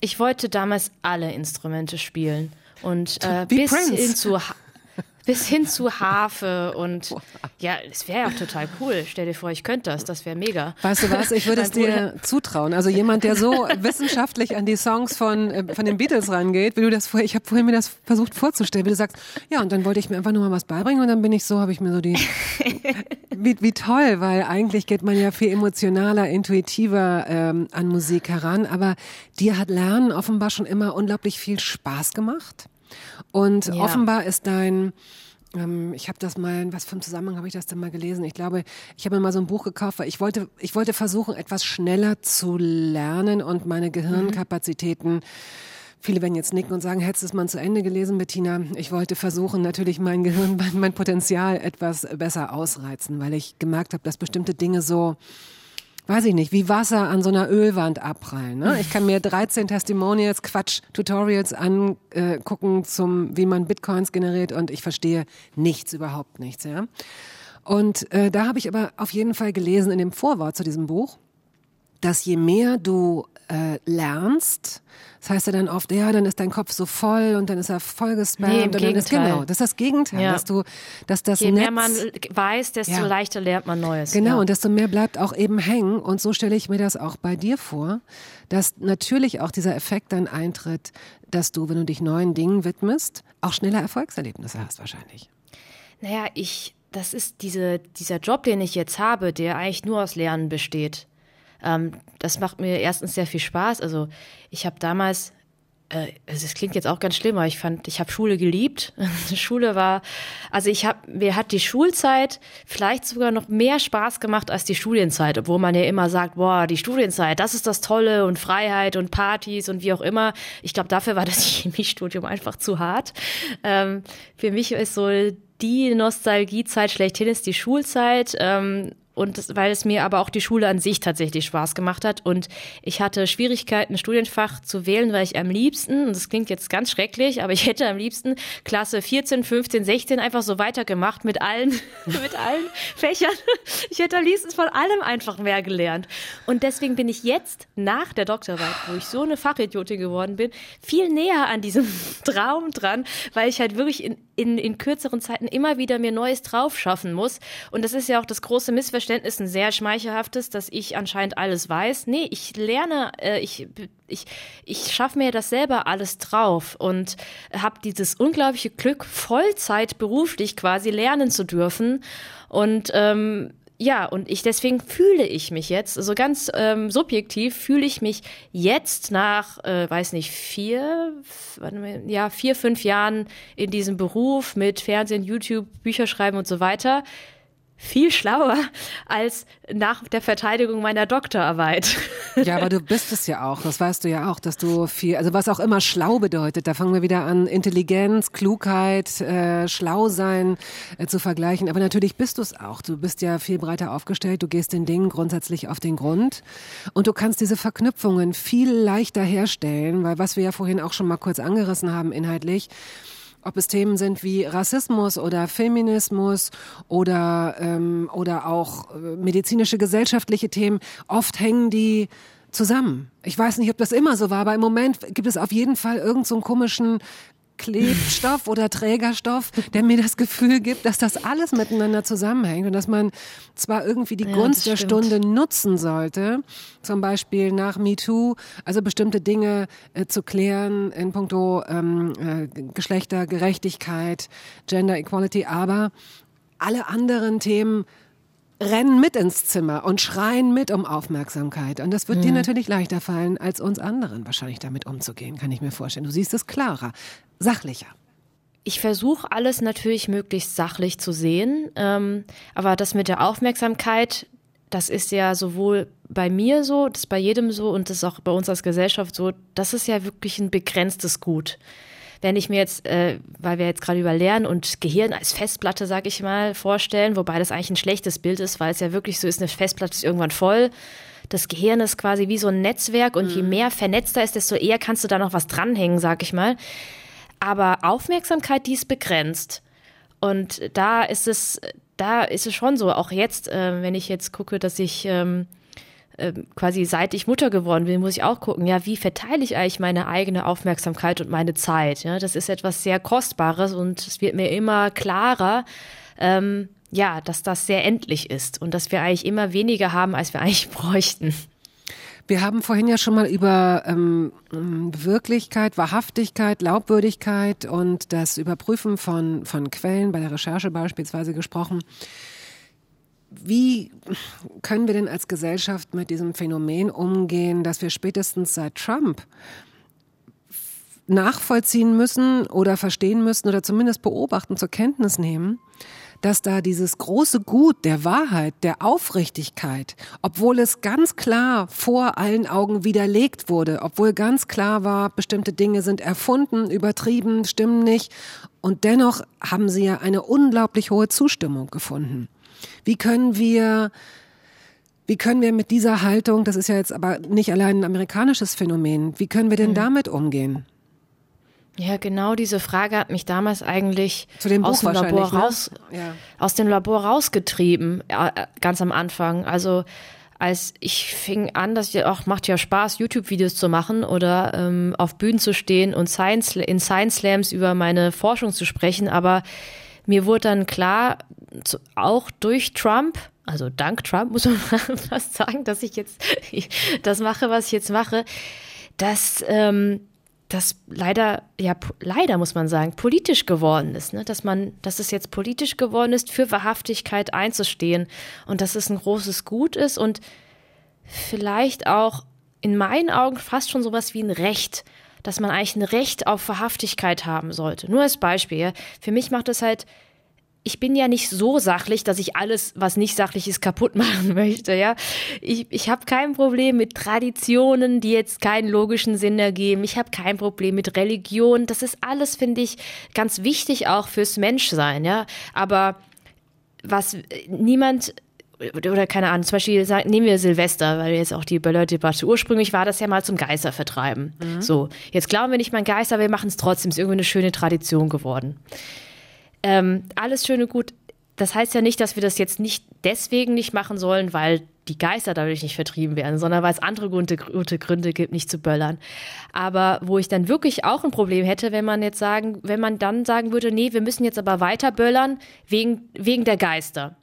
D: ich wollte damals alle Instrumente spielen. Und äh, bis
B: Prince.
D: hin zu bis hin zu (laughs) Harfe und ja, es wäre ja auch total cool. Stell dir vor, ich könnte das, das wäre mega.
B: Weißt du was, ich würde es dir zutrauen. Also jemand, der so (laughs) wissenschaftlich an die Songs von, äh, von den Beatles rangeht, wie du das vorher, ich habe vorhin mir das versucht vorzustellen, wie du sagst, ja, und dann wollte ich mir einfach nur mal was beibringen und dann bin ich so, habe ich mir so die, (laughs) wie, wie toll, weil eigentlich geht man ja viel emotionaler, intuitiver ähm, an Musik heran, aber dir hat Lernen offenbar schon immer unglaublich viel Spaß gemacht und
D: Ja.
B: offenbar ist dein ähm, ich habe das mal, in was für einem Zusammenhang habe ich das denn mal gelesen? Ich glaube, ich habe mir mal so ein Buch gekauft, weil ich wollte, ich wollte versuchen, etwas schneller zu lernen und meine Gehirnkapazitäten Viele werden jetzt nicken und sagen, hättest du es mal zu Ende gelesen, Bettina? Ich wollte versuchen, natürlich mein Gehirn, mein, (laughs) mein Potenzial etwas besser ausreizen, weil ich gemerkt habe, dass bestimmte Dinge so, weiß ich nicht, wie Wasser an so einer Ölwand abprallen. Ne? Ich kann mir 13 Testimonials, Quatsch, Tutorials angucken zum, wie man Bitcoins generiert und ich verstehe nichts, überhaupt nichts. Ja? Und äh, da habe ich aber auf jeden Fall gelesen in dem Vorwort zu diesem Buch, dass je mehr du äh, lernst, das heißt ja dann oft, ja, dann ist dein Kopf so voll und dann ist er voll gespammt.
D: Nee, im
B: und dann ist,
D: Gegenteil.
B: genau, das ist das Gegenteil,
D: Ja.
B: dass du, dass das
D: Je
B: Netz,
D: mehr man weiß, desto
B: Ja.
D: leichter lernt man Neues.
B: Genau,
D: ja.
B: und desto mehr bleibt auch eben hängen. Und so stelle ich mir das auch bei dir vor, dass natürlich auch dieser Effekt dann eintritt, dass du, wenn du dich neuen Dingen widmest, auch schneller Erfolgserlebnisse hast wahrscheinlich.
D: Naja, ich, das ist diese, dieser Job, den ich jetzt habe, der eigentlich nur aus Lernen besteht. Ähm, das macht mir erstens sehr viel Spaß. Also ich habe damals, äh, also es klingt jetzt auch ganz schlimm, aber ich fand, ich habe Schule geliebt. (laughs) Schule war, also ich habe, mir hat die Schulzeit vielleicht sogar noch mehr Spaß gemacht als die Studienzeit, obwohl man ja immer sagt, boah, die Studienzeit, das ist das Tolle und Freiheit und Partys und wie auch immer. Ich glaube, dafür war das (laughs) Chemiestudium einfach zu hart. Ähm, für mich ist so die Nostalgiezeit schlechthin ist die Schulzeit. Ähm, und weil es mir aber auch die Schule an sich tatsächlich Spaß gemacht hat. Und ich hatte Schwierigkeiten, ein Studienfach zu wählen, weil ich am liebsten, und das klingt jetzt ganz schrecklich, aber ich (laughs) hätte am liebsten Klasse 14, 15, 16 einfach so weitergemacht mit allen, (laughs) mit allen Fächern. Ich hätte am liebsten von allem einfach mehr gelernt. Und deswegen bin ich jetzt nach der Doktorarbeit, wo ich so eine Fachidiotin geworden bin, viel näher an diesem (laughs) Traum dran, weil ich halt wirklich in, in, in kürzeren Zeiten immer wieder mir Neues drauf schaffen muss. Und das ist ja auch das große Missverständnis, ein sehr schmeichelhaftes, dass ich anscheinend alles weiß. Nee, ich lerne, äh, ich, ich, ich schaffe mir das selber alles drauf und habe dieses unglaubliche Glück, Vollzeit beruflich quasi lernen zu dürfen. Und ähm, ja, und ich deswegen fühle ich mich jetzt, also ganz ähm, subjektiv fühle ich mich jetzt nach, äh, weiß nicht, vier, ja, vier, fünf Jahren in diesem Beruf mit Fernsehen, YouTube, Bücher schreiben und so weiter, viel schlauer als nach der Verteidigung meiner Doktorarbeit.
B: Ja, aber du bist es ja auch, das weißt du ja auch, dass du viel, also was auch immer schlau bedeutet, da fangen wir wieder an, Intelligenz, Klugheit, äh, schlau sein äh, zu vergleichen. Aber natürlich bist du es auch. Du bist ja viel breiter aufgestellt, du gehst den Dingen grundsätzlich auf den Grund und du kannst diese Verknüpfungen viel leichter herstellen, weil was wir ja vorhin auch schon mal kurz angerissen haben inhaltlich, ob es Themen sind wie Rassismus oder Feminismus oder, ähm, oder auch äh, medizinische, gesellschaftliche Themen, oft hängen die zusammen. Ich weiß nicht, ob das immer so war, aber im Moment gibt es auf jeden Fall irgendeinen so komischen Klebstoff oder Trägerstoff, der mir das Gefühl gibt, dass das alles miteinander zusammenhängt und dass man zwar irgendwie die ja, Gunst der Stunde nutzen sollte, zum Beispiel nach MeToo, also bestimmte Dinge äh, zu klären in puncto ähm, äh, Geschlechtergerechtigkeit, Gender Equality, aber alle anderen Themen rennen mit ins Zimmer und schreien mit um Aufmerksamkeit. Und das wird mhm. dir natürlich leichter fallen, als uns anderen wahrscheinlich damit umzugehen, kann ich mir vorstellen. Du siehst es klarer, sachlicher.
D: Ich versuche alles natürlich möglichst sachlich zu sehen, ähm, aber das mit der Aufmerksamkeit, das ist ja sowohl bei mir so, das ist bei jedem so und das ist auch bei uns als Gesellschaft so, das ist ja wirklich ein begrenztes Gut wenn ich mir jetzt, äh, weil wir jetzt gerade über Lernen und Gehirn als Festplatte, sag ich mal, vorstellen, wobei das eigentlich ein schlechtes Bild ist, weil es ja wirklich so ist, eine Festplatte ist irgendwann voll. Das Gehirn ist quasi wie so ein Netzwerk und mhm. je mehr vernetzter ist, desto eher kannst du da noch was dranhängen, sag ich mal. Aber Aufmerksamkeit, die ist begrenzt. Und da ist es, da ist es schon so, auch jetzt, äh, wenn ich jetzt gucke, dass ich ähm, ähm, quasi seit ich Mutter geworden bin, muss ich auch gucken, ja, wie verteile ich eigentlich meine eigene Aufmerksamkeit und meine Zeit? Ja, das ist etwas sehr Kostbares und es wird mir immer klarer, ähm, ja, dass das sehr endlich ist und dass wir eigentlich immer weniger haben, als wir eigentlich (laughs) bräuchten.
B: Wir haben vorhin ja schon mal über ähm, Wirklichkeit, Wahrhaftigkeit, Glaubwürdigkeit und das Überprüfen von, von Quellen bei der Recherche beispielsweise gesprochen. Wie können wir denn als Gesellschaft mit diesem Phänomen umgehen, dass wir spätestens seit Trump nachvollziehen müssen oder verstehen müssen oder zumindest beobachten, zur Kenntnis nehmen, dass da dieses große Gut der Wahrheit, der Aufrichtigkeit, obwohl es ganz klar vor allen Augen widerlegt wurde, obwohl ganz klar war, bestimmte Dinge sind erfunden, übertrieben, stimmen nicht, und dennoch haben sie ja eine unglaublich hohe Zustimmung gefunden. Wie können wir wie können wir mit dieser Haltung, das ist ja jetzt aber nicht allein ein amerikanisches Phänomen, wie können wir denn mhm. damit umgehen?
D: Ja, genau diese Frage hat mich damals eigentlich
B: aus dem Labor
D: ne? raus, ja. aus dem Labor rausgetrieben, äh, ganz am Anfang. Also als ich fing an, dass ich auch macht ja Spaß, YouTube-Videos zu machen oder ähm, auf Bühnen zu stehen und Science, in Science Slams über meine Forschung zu sprechen, aber mir wurde dann klar, auch durch Trump, also dank Trump muss man (laughs) fast sagen, dass ich jetzt (laughs) das mache, was ich jetzt mache, dass ähm, das leider, ja, leider muss man sagen, politisch geworden ist, ne? dass man, dass es jetzt politisch geworden ist, für Wahrhaftigkeit einzustehen und dass es ein großes Gut ist und vielleicht auch in meinen Augen fast schon sowas wie ein Recht, dass man eigentlich ein Recht auf Wahrhaftigkeit haben sollte. Nur als Beispiel, für mich macht es halt ich bin ja nicht so sachlich, dass ich alles, was nicht sachlich ist, kaputt (laughs) machen möchte, ja. Ich, ich habe kein Problem mit Traditionen, die jetzt keinen logischen Sinn ergeben. Ich habe kein Problem mit Religion. Das ist alles, finde ich, ganz wichtig auch fürs Menschsein, ja. Aber was niemand oder keine Ahnung, zum Beispiel nehmen wir Silvester, weil jetzt auch die Böller-Debatte, ursprünglich war das ja mal zum Geister vertreiben. Mhm. So, jetzt glauben wir nicht mal Geister, wir machen es trotzdem, ist irgendwie eine schöne Tradition geworden. Ähm, alles schön und gut. Das heißt ja nicht, dass wir das jetzt nicht deswegen nicht machen sollen, weil die Geister dadurch nicht vertrieben werden, sondern weil es andere gute, gute Gründe gibt, nicht zu böllern. Aber wo ich dann wirklich auch ein Problem hätte, wenn man jetzt sagen, wenn man dann sagen würde, nee, wir müssen jetzt aber weiter böllern wegen, wegen der Geister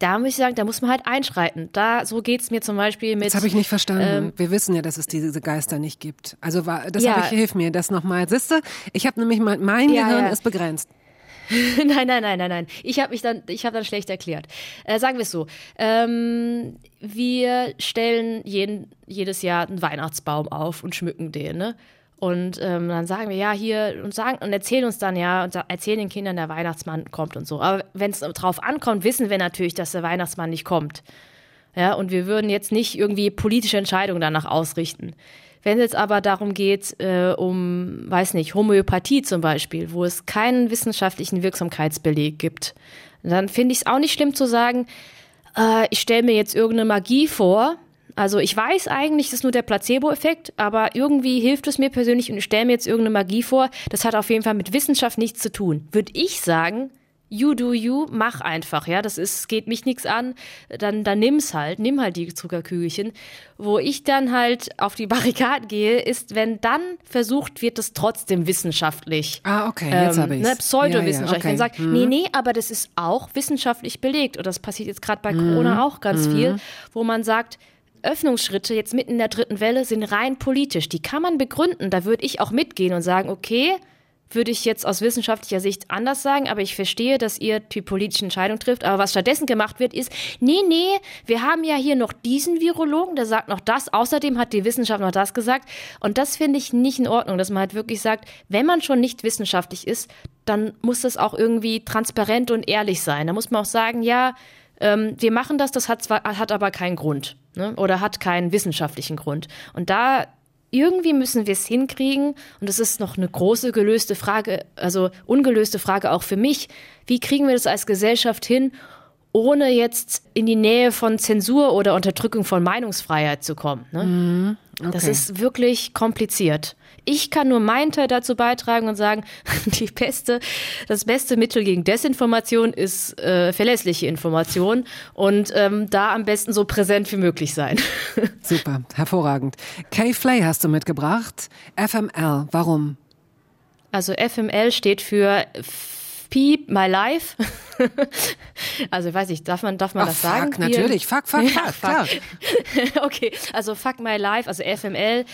D: da muss ich sagen, da muss man halt einschreiten. Da, so geht's mir zum Beispiel mit.
B: Das habe ich nicht verstanden. Ähm, Wir wissen ja, dass es diese Geister nicht gibt. Also war, das ja. habe ich, hilf mir das nochmal. Siehste, ich habe nämlich mein, mein ja, Gehirn ja. ist begrenzt. (laughs)
D: nein, nein, nein, nein, nein. Ich habe mich dann, ich habe dann schlecht erklärt. Äh, sagen wir es so: ähm, Wir stellen jeden, jedes Jahr einen Weihnachtsbaum auf und schmücken den. Ne? Und ähm, dann sagen wir, ja, hier und sagen und erzählen uns dann, ja, und erzählen den Kindern, der Weihnachtsmann kommt und so. Aber wenn es drauf ankommt, wissen wir natürlich, dass der Weihnachtsmann nicht kommt. Ja, und wir würden jetzt nicht irgendwie politische Entscheidungen danach ausrichten. Wenn es aber darum geht, äh, um, weiß nicht, Homöopathie zum Beispiel, wo es keinen wissenschaftlichen Wirksamkeitsbeleg gibt, dann finde ich es auch nicht schlimm zu sagen, äh, ich stelle mir jetzt irgendeine Magie vor, also ich weiß eigentlich, das ist nur der Placebo-Effekt, aber irgendwie hilft es mir persönlich und ich stelle mir jetzt irgendeine Magie vor. Das hat auf jeden Fall mit Wissenschaft nichts zu tun. Würde ich sagen, you do you, mach einfach, ja, das ist, geht mich nichts an, dann, dann nimm's halt, nimm halt die Zuckerkügelchen. Wo ich dann halt auf die Barrikaden gehe, ist, wenn dann versucht wird, das trotzdem wissenschaftlich.
B: Ah, okay, jetzt
D: ähm,
B: habe ich's.
D: ne, Pseudowissenschaft.
B: Ja, ja, okay.
D: Sagt,
B: Mhm.
D: nee, nee, aber das ist auch wissenschaftlich belegt. Und das passiert jetzt gerade bei Corona auch ganz viel, wo man sagt, Öffnungsschritte jetzt mitten in der dritten Welle sind rein politisch. Die kann man begründen. Da würde ich auch mitgehen und sagen, okay, würde ich jetzt aus wissenschaftlicher Sicht anders sagen, aber ich verstehe, dass ihr die politische Entscheidung trifft. Aber was stattdessen gemacht wird, ist, nee, nee, wir haben ja hier noch diesen Virologen, der sagt noch das. Außerdem hat die Wissenschaft noch das gesagt. Und das finde ich nicht in Ordnung, dass man halt wirklich sagt, wenn man schon nicht wissenschaftlich ist, dann muss das auch irgendwie transparent und ehrlich sein. Da muss man auch sagen, ja, ähm, wir machen das, das hat zwar, hat aber keinen Grund ne? oder hat keinen wissenschaftlichen Grund. Und da irgendwie müssen wir es hinkriegen, und das ist noch eine große gelöste Frage, also ungelöste Frage auch für mich, wie kriegen wir das als Gesellschaft hin, ohne jetzt in die Nähe von Zensur oder Unterdrückung von Meinungsfreiheit zu kommen. Ne? Das
B: okay.
D: ist wirklich kompliziert. Ich kann nur meinen Teil dazu beitragen und sagen, (laughs) die beste, das beste Mittel gegen Desinformation ist äh, verlässliche Information und ähm, da am besten so präsent wie möglich sein. (laughs)
B: Super, hervorragend. Kay Flay hast du mitgebracht. FML, warum?
D: Also FML steht für Peep My Life. (laughs) also ich weiß nicht, darf man, darf man
B: Ach,
D: das
B: fuck,
D: sagen? Hier-
B: natürlich. Fuck, fuck,
D: Ja,
B: fuck, klar.
D: okay, also Fuck My Life, also FML.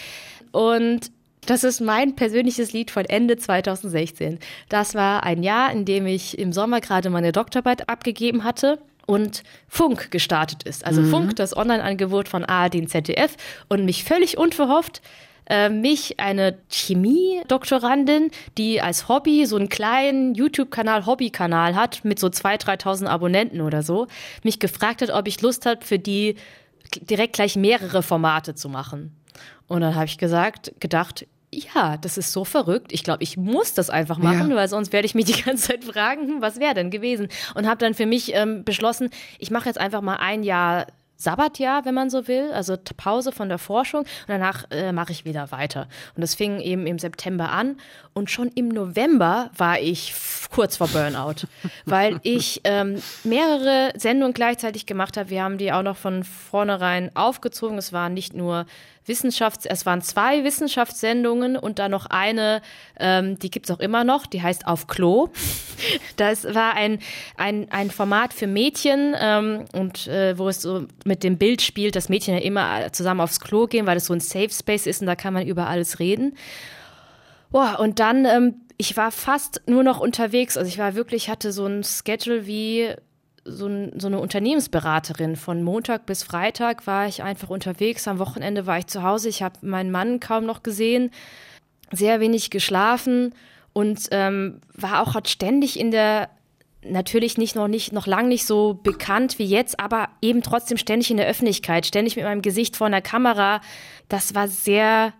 D: Und das ist mein persönliches Lied von Ende 2016. Das war ein Jahr, in dem ich im Sommer gerade meine Doktorarbeit abgegeben hatte und Funk gestartet ist. Also Funk, das Online-Angebot von ARD und ZDF und mich völlig unverhofft äh, mich eine Chemie-Doktorandin, die als Hobby so einen kleinen YouTube-Kanal, Hobby-Kanal hat mit so 2.000, 3.000 Abonnenten oder so, mich gefragt hat, ob ich Lust habe, für die direkt gleich mehrere Formate zu machen. Und dann habe ich gesagt, gedacht, ja, das ist so verrückt. Ich glaube, ich muss das einfach machen,
B: Ja.
D: weil sonst werde ich mich die (laughs) ganze Zeit fragen, hm, was wäre denn gewesen? Und habe dann für mich ähm, beschlossen, ich mache jetzt einfach mal ein Jahr Sabbatjahr, wenn man so will, also Pause von der Forschung und danach äh, mache ich wieder weiter. Und das fing eben im September an und schon im November war ich kurz vor Burnout, (laughs) weil ich ähm, mehrere Sendungen gleichzeitig gemacht habe. Wir haben die auch noch von vornherein aufgezogen. Es waren nicht nur Wissenschafts-, es waren zwei Wissenschaftssendungen und dann noch eine, ähm, die gibt's auch immer noch, die heißt Auf Klo. (laughs) Das war ein, ein, ein Format für Mädchen ähm, und äh, wo es so mit dem Bild spielt, dass Mädchen ja immer zusammen aufs Klo gehen, weil es so ein Safe Space ist und da kann man über alles reden. Boah, und dann, ähm, ich war fast nur noch unterwegs. Also ich war wirklich, hatte so ein Schedule wie so, so eine Unternehmensberaterin. Von Montag bis Freitag war ich einfach unterwegs. Am Wochenende war ich zu Hause. Ich habe meinen Mann kaum noch gesehen, sehr wenig geschlafen und ähm, war auch halt ständig in der natürlich nicht noch nicht noch lang nicht so bekannt wie jetzt, aber eben trotzdem ständig in der Öffentlichkeit, ständig mit meinem Gesicht vor einer Kamera. Das war sehr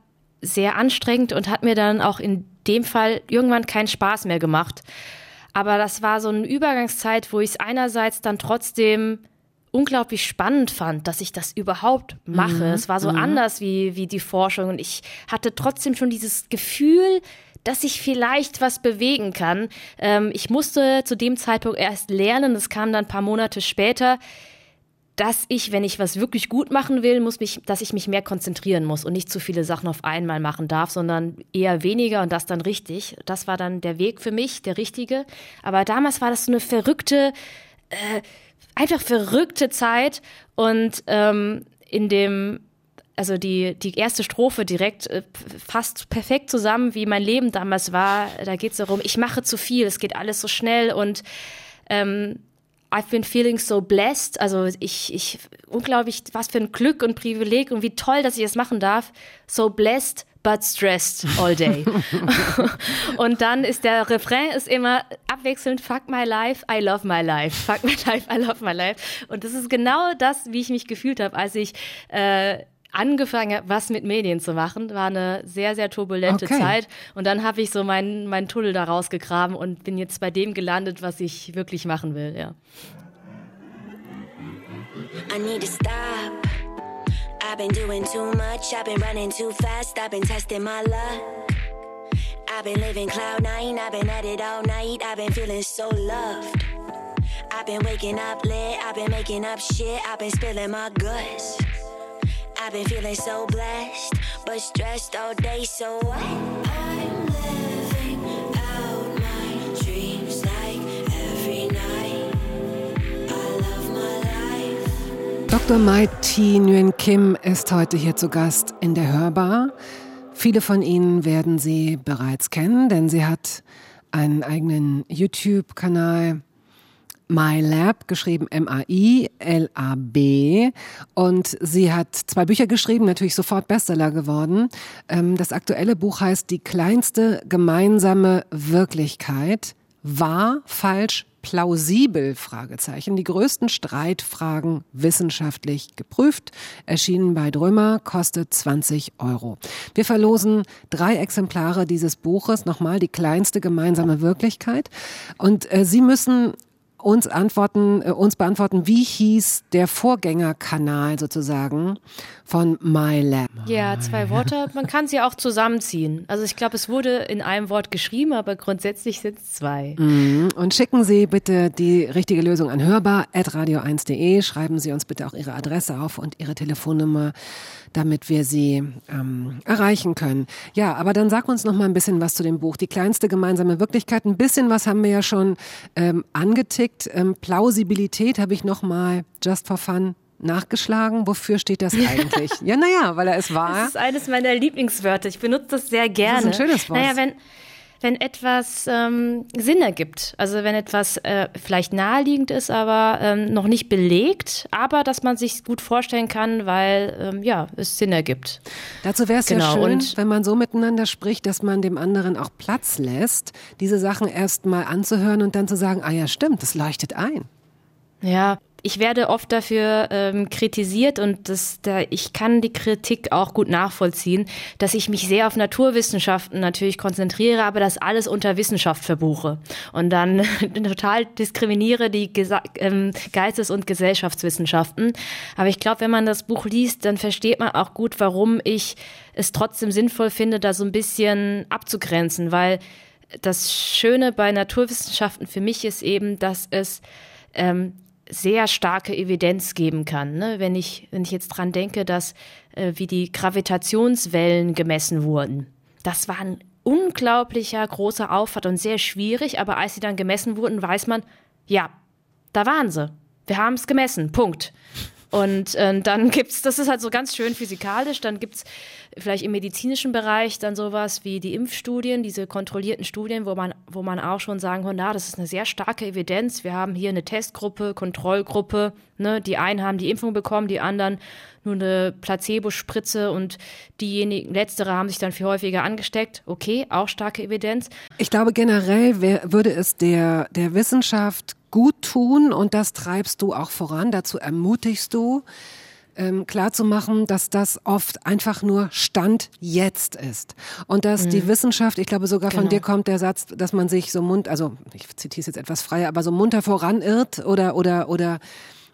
D: sehr anstrengend und hat mir dann auch in dem Fall irgendwann keinen Spaß mehr gemacht. Aber das war so eine Übergangszeit, wo ich es einerseits dann trotzdem unglaublich spannend fand, dass ich das überhaupt mache. Es war so anders wie, wie die Forschung. Und ich hatte trotzdem schon dieses Gefühl, dass ich vielleicht was bewegen kann. Ähm, ich musste zu dem Zeitpunkt erst lernen, das kam dann ein paar Monate später, dass ich, wenn ich was wirklich gut machen will, muss mich, dass ich mich mehr konzentrieren muss und nicht zu viele Sachen auf einmal machen darf, sondern eher weniger und das dann richtig. Das war dann der Weg für mich, der richtige. Aber damals war das so eine verrückte, äh, einfach verrückte Zeit und ähm, in dem also die, die erste Strophe direkt äh, fasst perfekt zusammen, wie mein Leben damals war. Da geht es darum, ich mache zu viel, es geht alles so schnell und ähm, I've been feeling so blessed. Also ich, ich, unglaublich, was für ein Glück und Privileg und wie toll, dass ich es machen darf. So blessed but stressed all day. (laughs) und dann ist der Refrain ist immer abwechselnd Fuck my life, I love my life. Fuck my (laughs) life, I love my life. Und das ist genau das, wie ich mich gefühlt habe, als ich äh, angefangen habe, was mit Medien zu machen. War eine sehr, sehr turbulente
B: Okay.
D: Zeit. Und dann habe ich so meinen meinen Tunnel da rausgegraben und bin jetzt bei dem gelandet, was ich wirklich machen will. Ja.
G: I need to stop. I've been doing too much. I've been running too fast. I've been testing my luck. I've been living cloud nine. I've been at it all night. I've been feeling so loved. I've been waking up lit. I've been making up shit. I've been spilling my guts. I've been feeling so blessed, but stressed all day. So what?
B: Dr. Mai Thi Nguyen Kim ist heute hier zu Gast in der Hörbar. Viele von Ihnen werden sie bereits kennen, denn sie hat einen eigenen YouTube-Kanal. My Lab, geschrieben M-A-I-L-A-B. Und sie hat zwei Bücher geschrieben, natürlich sofort Bestseller geworden. Ähm, Das aktuelle Buch heißt Die kleinste gemeinsame Wirklichkeit. Wahr, falsch, plausibel? Fragezeichen. Die größten Streitfragen wissenschaftlich geprüft. Erschienen bei Drömer, kostet 20 Euro. Wir verlosen drei Exemplare dieses Buches. Nochmal die kleinste gemeinsame Wirklichkeit. Und äh, Sie müssen uns antworten, äh, uns beantworten, wie hieß der Vorgängerkanal sozusagen von MyLab?
D: Ja, zwei Worte. Man kann sie auch zusammenziehen. Also ich glaube, es wurde in einem Wort geschrieben, aber grundsätzlich sind es zwei.
B: Und schicken Sie bitte die richtige Lösung an hörbar.radio1.de. Schreiben Sie uns bitte auch Ihre Adresse auf und Ihre Telefonnummer, damit wir Sie ähm, erreichen können. Ja, aber dann sag uns noch mal ein bisschen was zu dem Buch. Die kleinste gemeinsame Wirklichkeit. Ein bisschen was haben wir ja schon ähm, angetickt. Ähm, Plausibilität habe ich noch mal just for fun nachgeschlagen. Wofür steht das eigentlich? (laughs) ja, naja, weil er es war.
D: Das ist eines meiner Lieblingswörter. Ich benutze das sehr gerne.
B: ein schönes Wort.
D: Naja, wenn, wenn etwas ähm, Sinn ergibt, also wenn etwas äh, vielleicht naheliegend ist, aber ähm, noch nicht belegt, aber dass man sich gut vorstellen kann, weil ähm, ja, es Sinn ergibt.
B: Dazu wäre es ja
D: Genau,
B: schön,
D: und-
B: wenn man so miteinander spricht, dass man dem anderen auch Platz lässt, diese Sachen erst mal anzuhören und dann zu sagen, ah ja, stimmt, das leuchtet ein.
D: Ja, ich werde oft dafür ähm, kritisiert und das, da, ich kann die Kritik auch gut nachvollziehen, dass ich mich sehr auf Naturwissenschaften natürlich konzentriere, aber das alles unter Wissenschaft verbuche und dann (laughs) total diskriminiere die Gesa ähm, Geistes- und Gesellschaftswissenschaften. Aber ich glaube, wenn man das Buch liest, dann versteht man auch gut, warum ich es trotzdem sinnvoll finde, da so ein bisschen abzugrenzen, weil das Schöne bei Naturwissenschaften für mich ist eben, dass es ähm, sehr starke Evidenz geben kann. Ne? Wenn, ich, wenn ich jetzt dran denke, dass äh, wie die Gravitationswellen gemessen wurden. Das war ein unglaublicher großer Aufwand und sehr schwierig, aber als sie dann gemessen wurden, weiß man, ja, da waren sie. Wir haben es gemessen. Punkt. Und äh, dann gibt's, das ist halt so ganz schön physikalisch, dann gibt's vielleicht im medizinischen Bereich dann sowas wie die Impfstudien, diese kontrollierten Studien, wo man, wo man auch schon sagen kann, na, das ist eine sehr starke Evidenz. Wir haben hier eine Testgruppe, Kontrollgruppe, ne, die einen haben die Impfung bekommen, die anderen nur eine Placebo-Spritze und diejenigen, letztere haben sich dann viel häufiger angesteckt. Okay, auch starke Evidenz.
B: Ich glaube, generell wär, würde es der, der Wissenschaft gut tun und das treibst du auch voran, dazu ermutigst du, ähm, klarzumachen, dass das oft einfach nur Stand jetzt ist. Und dass die Wissenschaft, ich glaube sogar von
D: Genau.
B: dir kommt der Satz, dass man sich so mund, also ich zitiere es jetzt etwas freier, aber so munter voranirrt oder, oder, oder,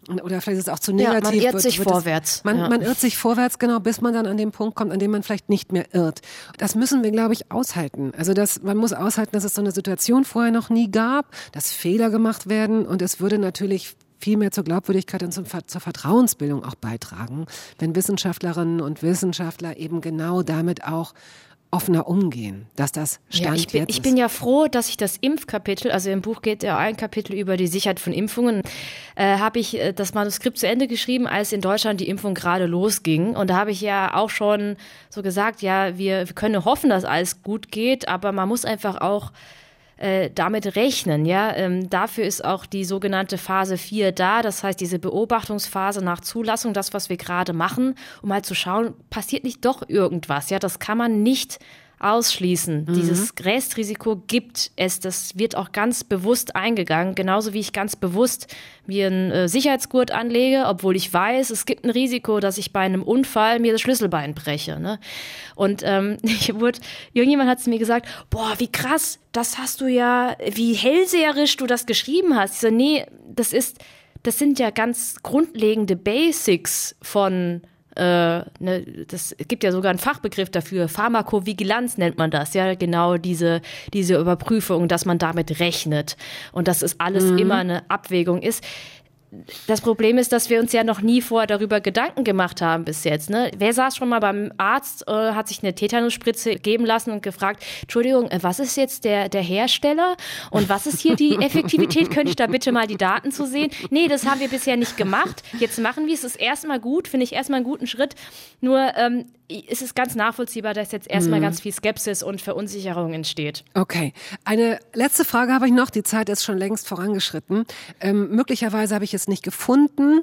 B: oder vielleicht ist es auch zu
D: Ja,
B: negativ.
D: man irrt
B: wird-
D: sich
B: wird es-
D: vorwärts,
B: Man,
D: ja.
B: man irrt sich vorwärts, genau, bis man dann an den Punkt kommt, an dem man vielleicht nicht mehr irrt. Das müssen wir, glaube ich, aushalten. Also das, man muss aushalten, dass es so eine Situation vorher noch nie gab, dass Fehler gemacht werden und es würde natürlich viel mehr zur Glaubwürdigkeit und zum, zur Vertrauensbildung auch beitragen, wenn Wissenschaftlerinnen und Wissenschaftler eben genau damit auch offener umgehen, dass das Stand
D: Ja, ich bin,
B: jetzt
D: ich
B: ist.
D: bin ja froh, dass ich das Impfkapitel, also im Buch geht ja ein Kapitel über die Sicherheit von Impfungen, äh, habe ich äh, das Manuskript zu Ende geschrieben, als in Deutschland die Impfung gerade losging. Und da habe ich ja auch schon so gesagt, ja, wir, wir können hoffen, dass alles gut geht, aber man muss einfach auch äh, damit rechnen. Ja, ähm, dafür ist auch die sogenannte Phase 4 da. Das heißt, diese Beobachtungsphase nach Zulassung, das, was wir gerade machen, um mal zu schauen, passiert nicht doch irgendwas. Ja, das kann man nicht ausschließen. Mhm. Dieses Restrisiko gibt es. Das wird auch ganz bewusst eingegangen. Genauso wie ich ganz bewusst mir einen äh, Sicherheitsgurt anlege, obwohl ich weiß, es gibt ein Risiko, dass ich bei einem Unfall mir das Schlüsselbein breche. Ne? Und ähm, (laughs) ich wurde, irgendjemand hat zu mir gesagt, boah, wie krass, das hast du ja, wie hellseherisch du das geschrieben hast. Ich so, nee, das ist, das sind ja ganz grundlegende Basics von äh, ne, das gibt ja sogar einen Fachbegriff dafür, Pharmakovigilanz nennt man das, ja, genau diese, diese Überprüfung, dass man damit rechnet und dass es alles mhm. immer eine Abwägung ist das Problem ist, dass wir uns ja noch nie vorher darüber Gedanken gemacht haben bis jetzt. Ne? Wer saß schon mal beim Arzt, äh, hat sich eine Tetanusspritze geben lassen und gefragt, Entschuldigung, äh, was ist jetzt der, der Hersteller und was ist hier die (laughs) Effektivität? Könnte ich da bitte mal die Daten zu sehen? Nee, das haben wir bisher nicht gemacht. Jetzt machen wir es. Ist erstmal gut, finde ich erstmal einen guten Schritt. Nur ähm, ist es ganz nachvollziehbar, dass jetzt erstmal mhm. ganz viel Skepsis und Verunsicherung entsteht.
B: Okay. Eine letzte Frage habe ich noch. Die Zeit ist schon längst vorangeschritten. Ähm, möglicherweise habe ich es nicht gefunden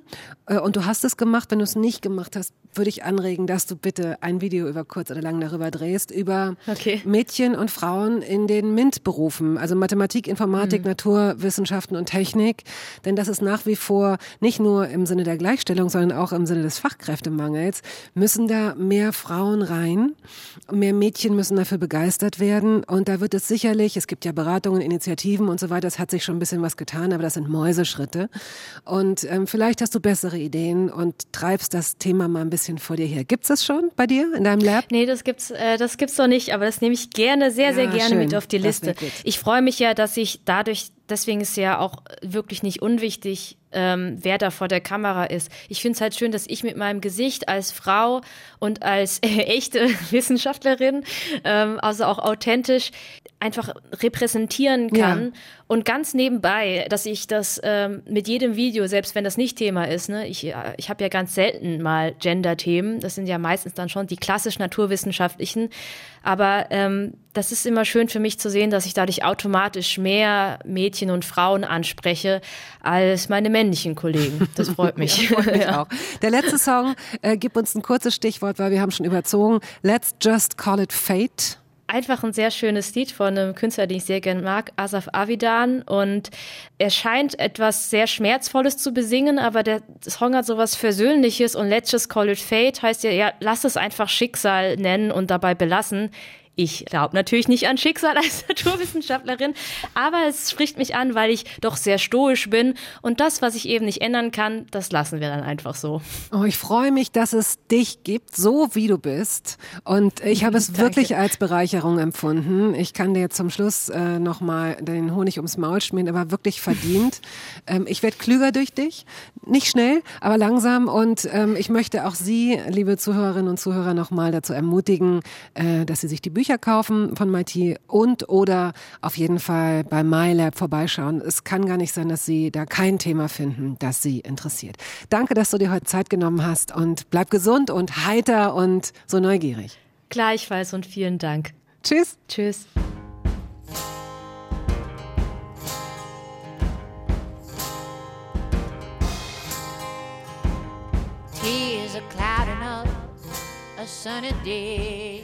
B: und du hast es gemacht. Wenn du es nicht gemacht hast, würde ich anregen, dass du bitte ein Video über kurz oder lang darüber drehst, über okay. Mädchen und Frauen in den MINT-Berufen, also Mathematik, Informatik, mhm. Naturwissenschaften und Technik. Denn das ist nach wie vor nicht nur im Sinne der Gleichstellung, sondern auch im Sinne des Fachkräftemangels, müssen da mehr Frauen rein. Mehr Mädchen müssen dafür begeistert werden. Und da wird es sicherlich, es gibt ja Beratungen, Initiativen und so weiter, es hat sich schon ein bisschen was getan, aber das sind Mäuseschritte. Und ähm, vielleicht hast du bessere Ideen und treibst das Thema mal ein bisschen vor dir her. Gibt's das schon bei dir in deinem Lab?
D: Nee, das gibt's, äh, das gibt's noch nicht, aber das nehme ich gerne, sehr, sehr gerne schön. mit auf die Liste. Ich freue mich ja, dass ich dadurch, deswegen ist ja auch wirklich nicht unwichtig, ähm, wer da vor der Kamera ist. Ich finde es halt schön, dass ich mit meinem Gesicht als Frau und als äh, (laughs) echte Wissenschaftlerin, ähm, also auch authentisch, einfach repräsentieren kann. Ja. Und ganz nebenbei, dass ich das ähm, mit jedem Video, selbst wenn das nicht Thema ist, ne, ich, ich habe ja ganz selten mal Gender-Themen, das sind ja meistens dann schon die klassisch naturwissenschaftlichen, aber ähm, das ist immer schön für mich zu sehen, dass ich dadurch automatisch mehr Mädchen und Frauen anspreche als meine männlichen Kollegen. Das freut mich. (laughs)
B: ja, freut mich (laughs) ja. auch. Der letzte Song, äh, gib uns ein kurzes Stichwort, weil wir haben schon überzogen. Let's just call it fate
D: einfach ein sehr schönes Lied von einem Künstler, den ich sehr gerne mag, Asaf Avidan. Und er scheint etwas sehr Schmerzvolles zu besingen, aber der Song hat sowas Versöhnliches und Let's Just Call It Fate heißt ja, ja, lass es einfach Schicksal nennen und dabei belassen. Ich glaube natürlich nicht an Schicksal als (laughs) Naturwissenschaftlerin, aber es spricht mich an, weil ich doch sehr stoisch bin und das, was ich eben nicht ändern kann, das lassen wir dann einfach so.
B: Oh, ich freue mich, dass es dich gibt, so wie du bist und ich habe es (laughs) wirklich als Bereicherung empfunden. Ich kann dir zum Schluss äh, nochmal den Honig ums Maul schmieren, aber wirklich verdient. (laughs) ähm, ich werde klüger durch dich, nicht schnell, aber langsam und ähm, ich möchte auch Sie, liebe Zuhörerinnen und Zuhörer, nochmal dazu ermutigen, äh, dass Sie sich die Bücher Bücher kaufen von MIT und oder auf jeden Fall bei MyLab vorbeischauen. Es kann gar nicht sein, dass Sie da kein Thema finden, das Sie interessiert. Danke, dass du dir heute Zeit genommen hast und bleib gesund und heiter und so neugierig.
D: Gleichfalls und vielen Dank.
B: Tschüss.
D: Tschüss.
B: Tears are clouding up a sunny day.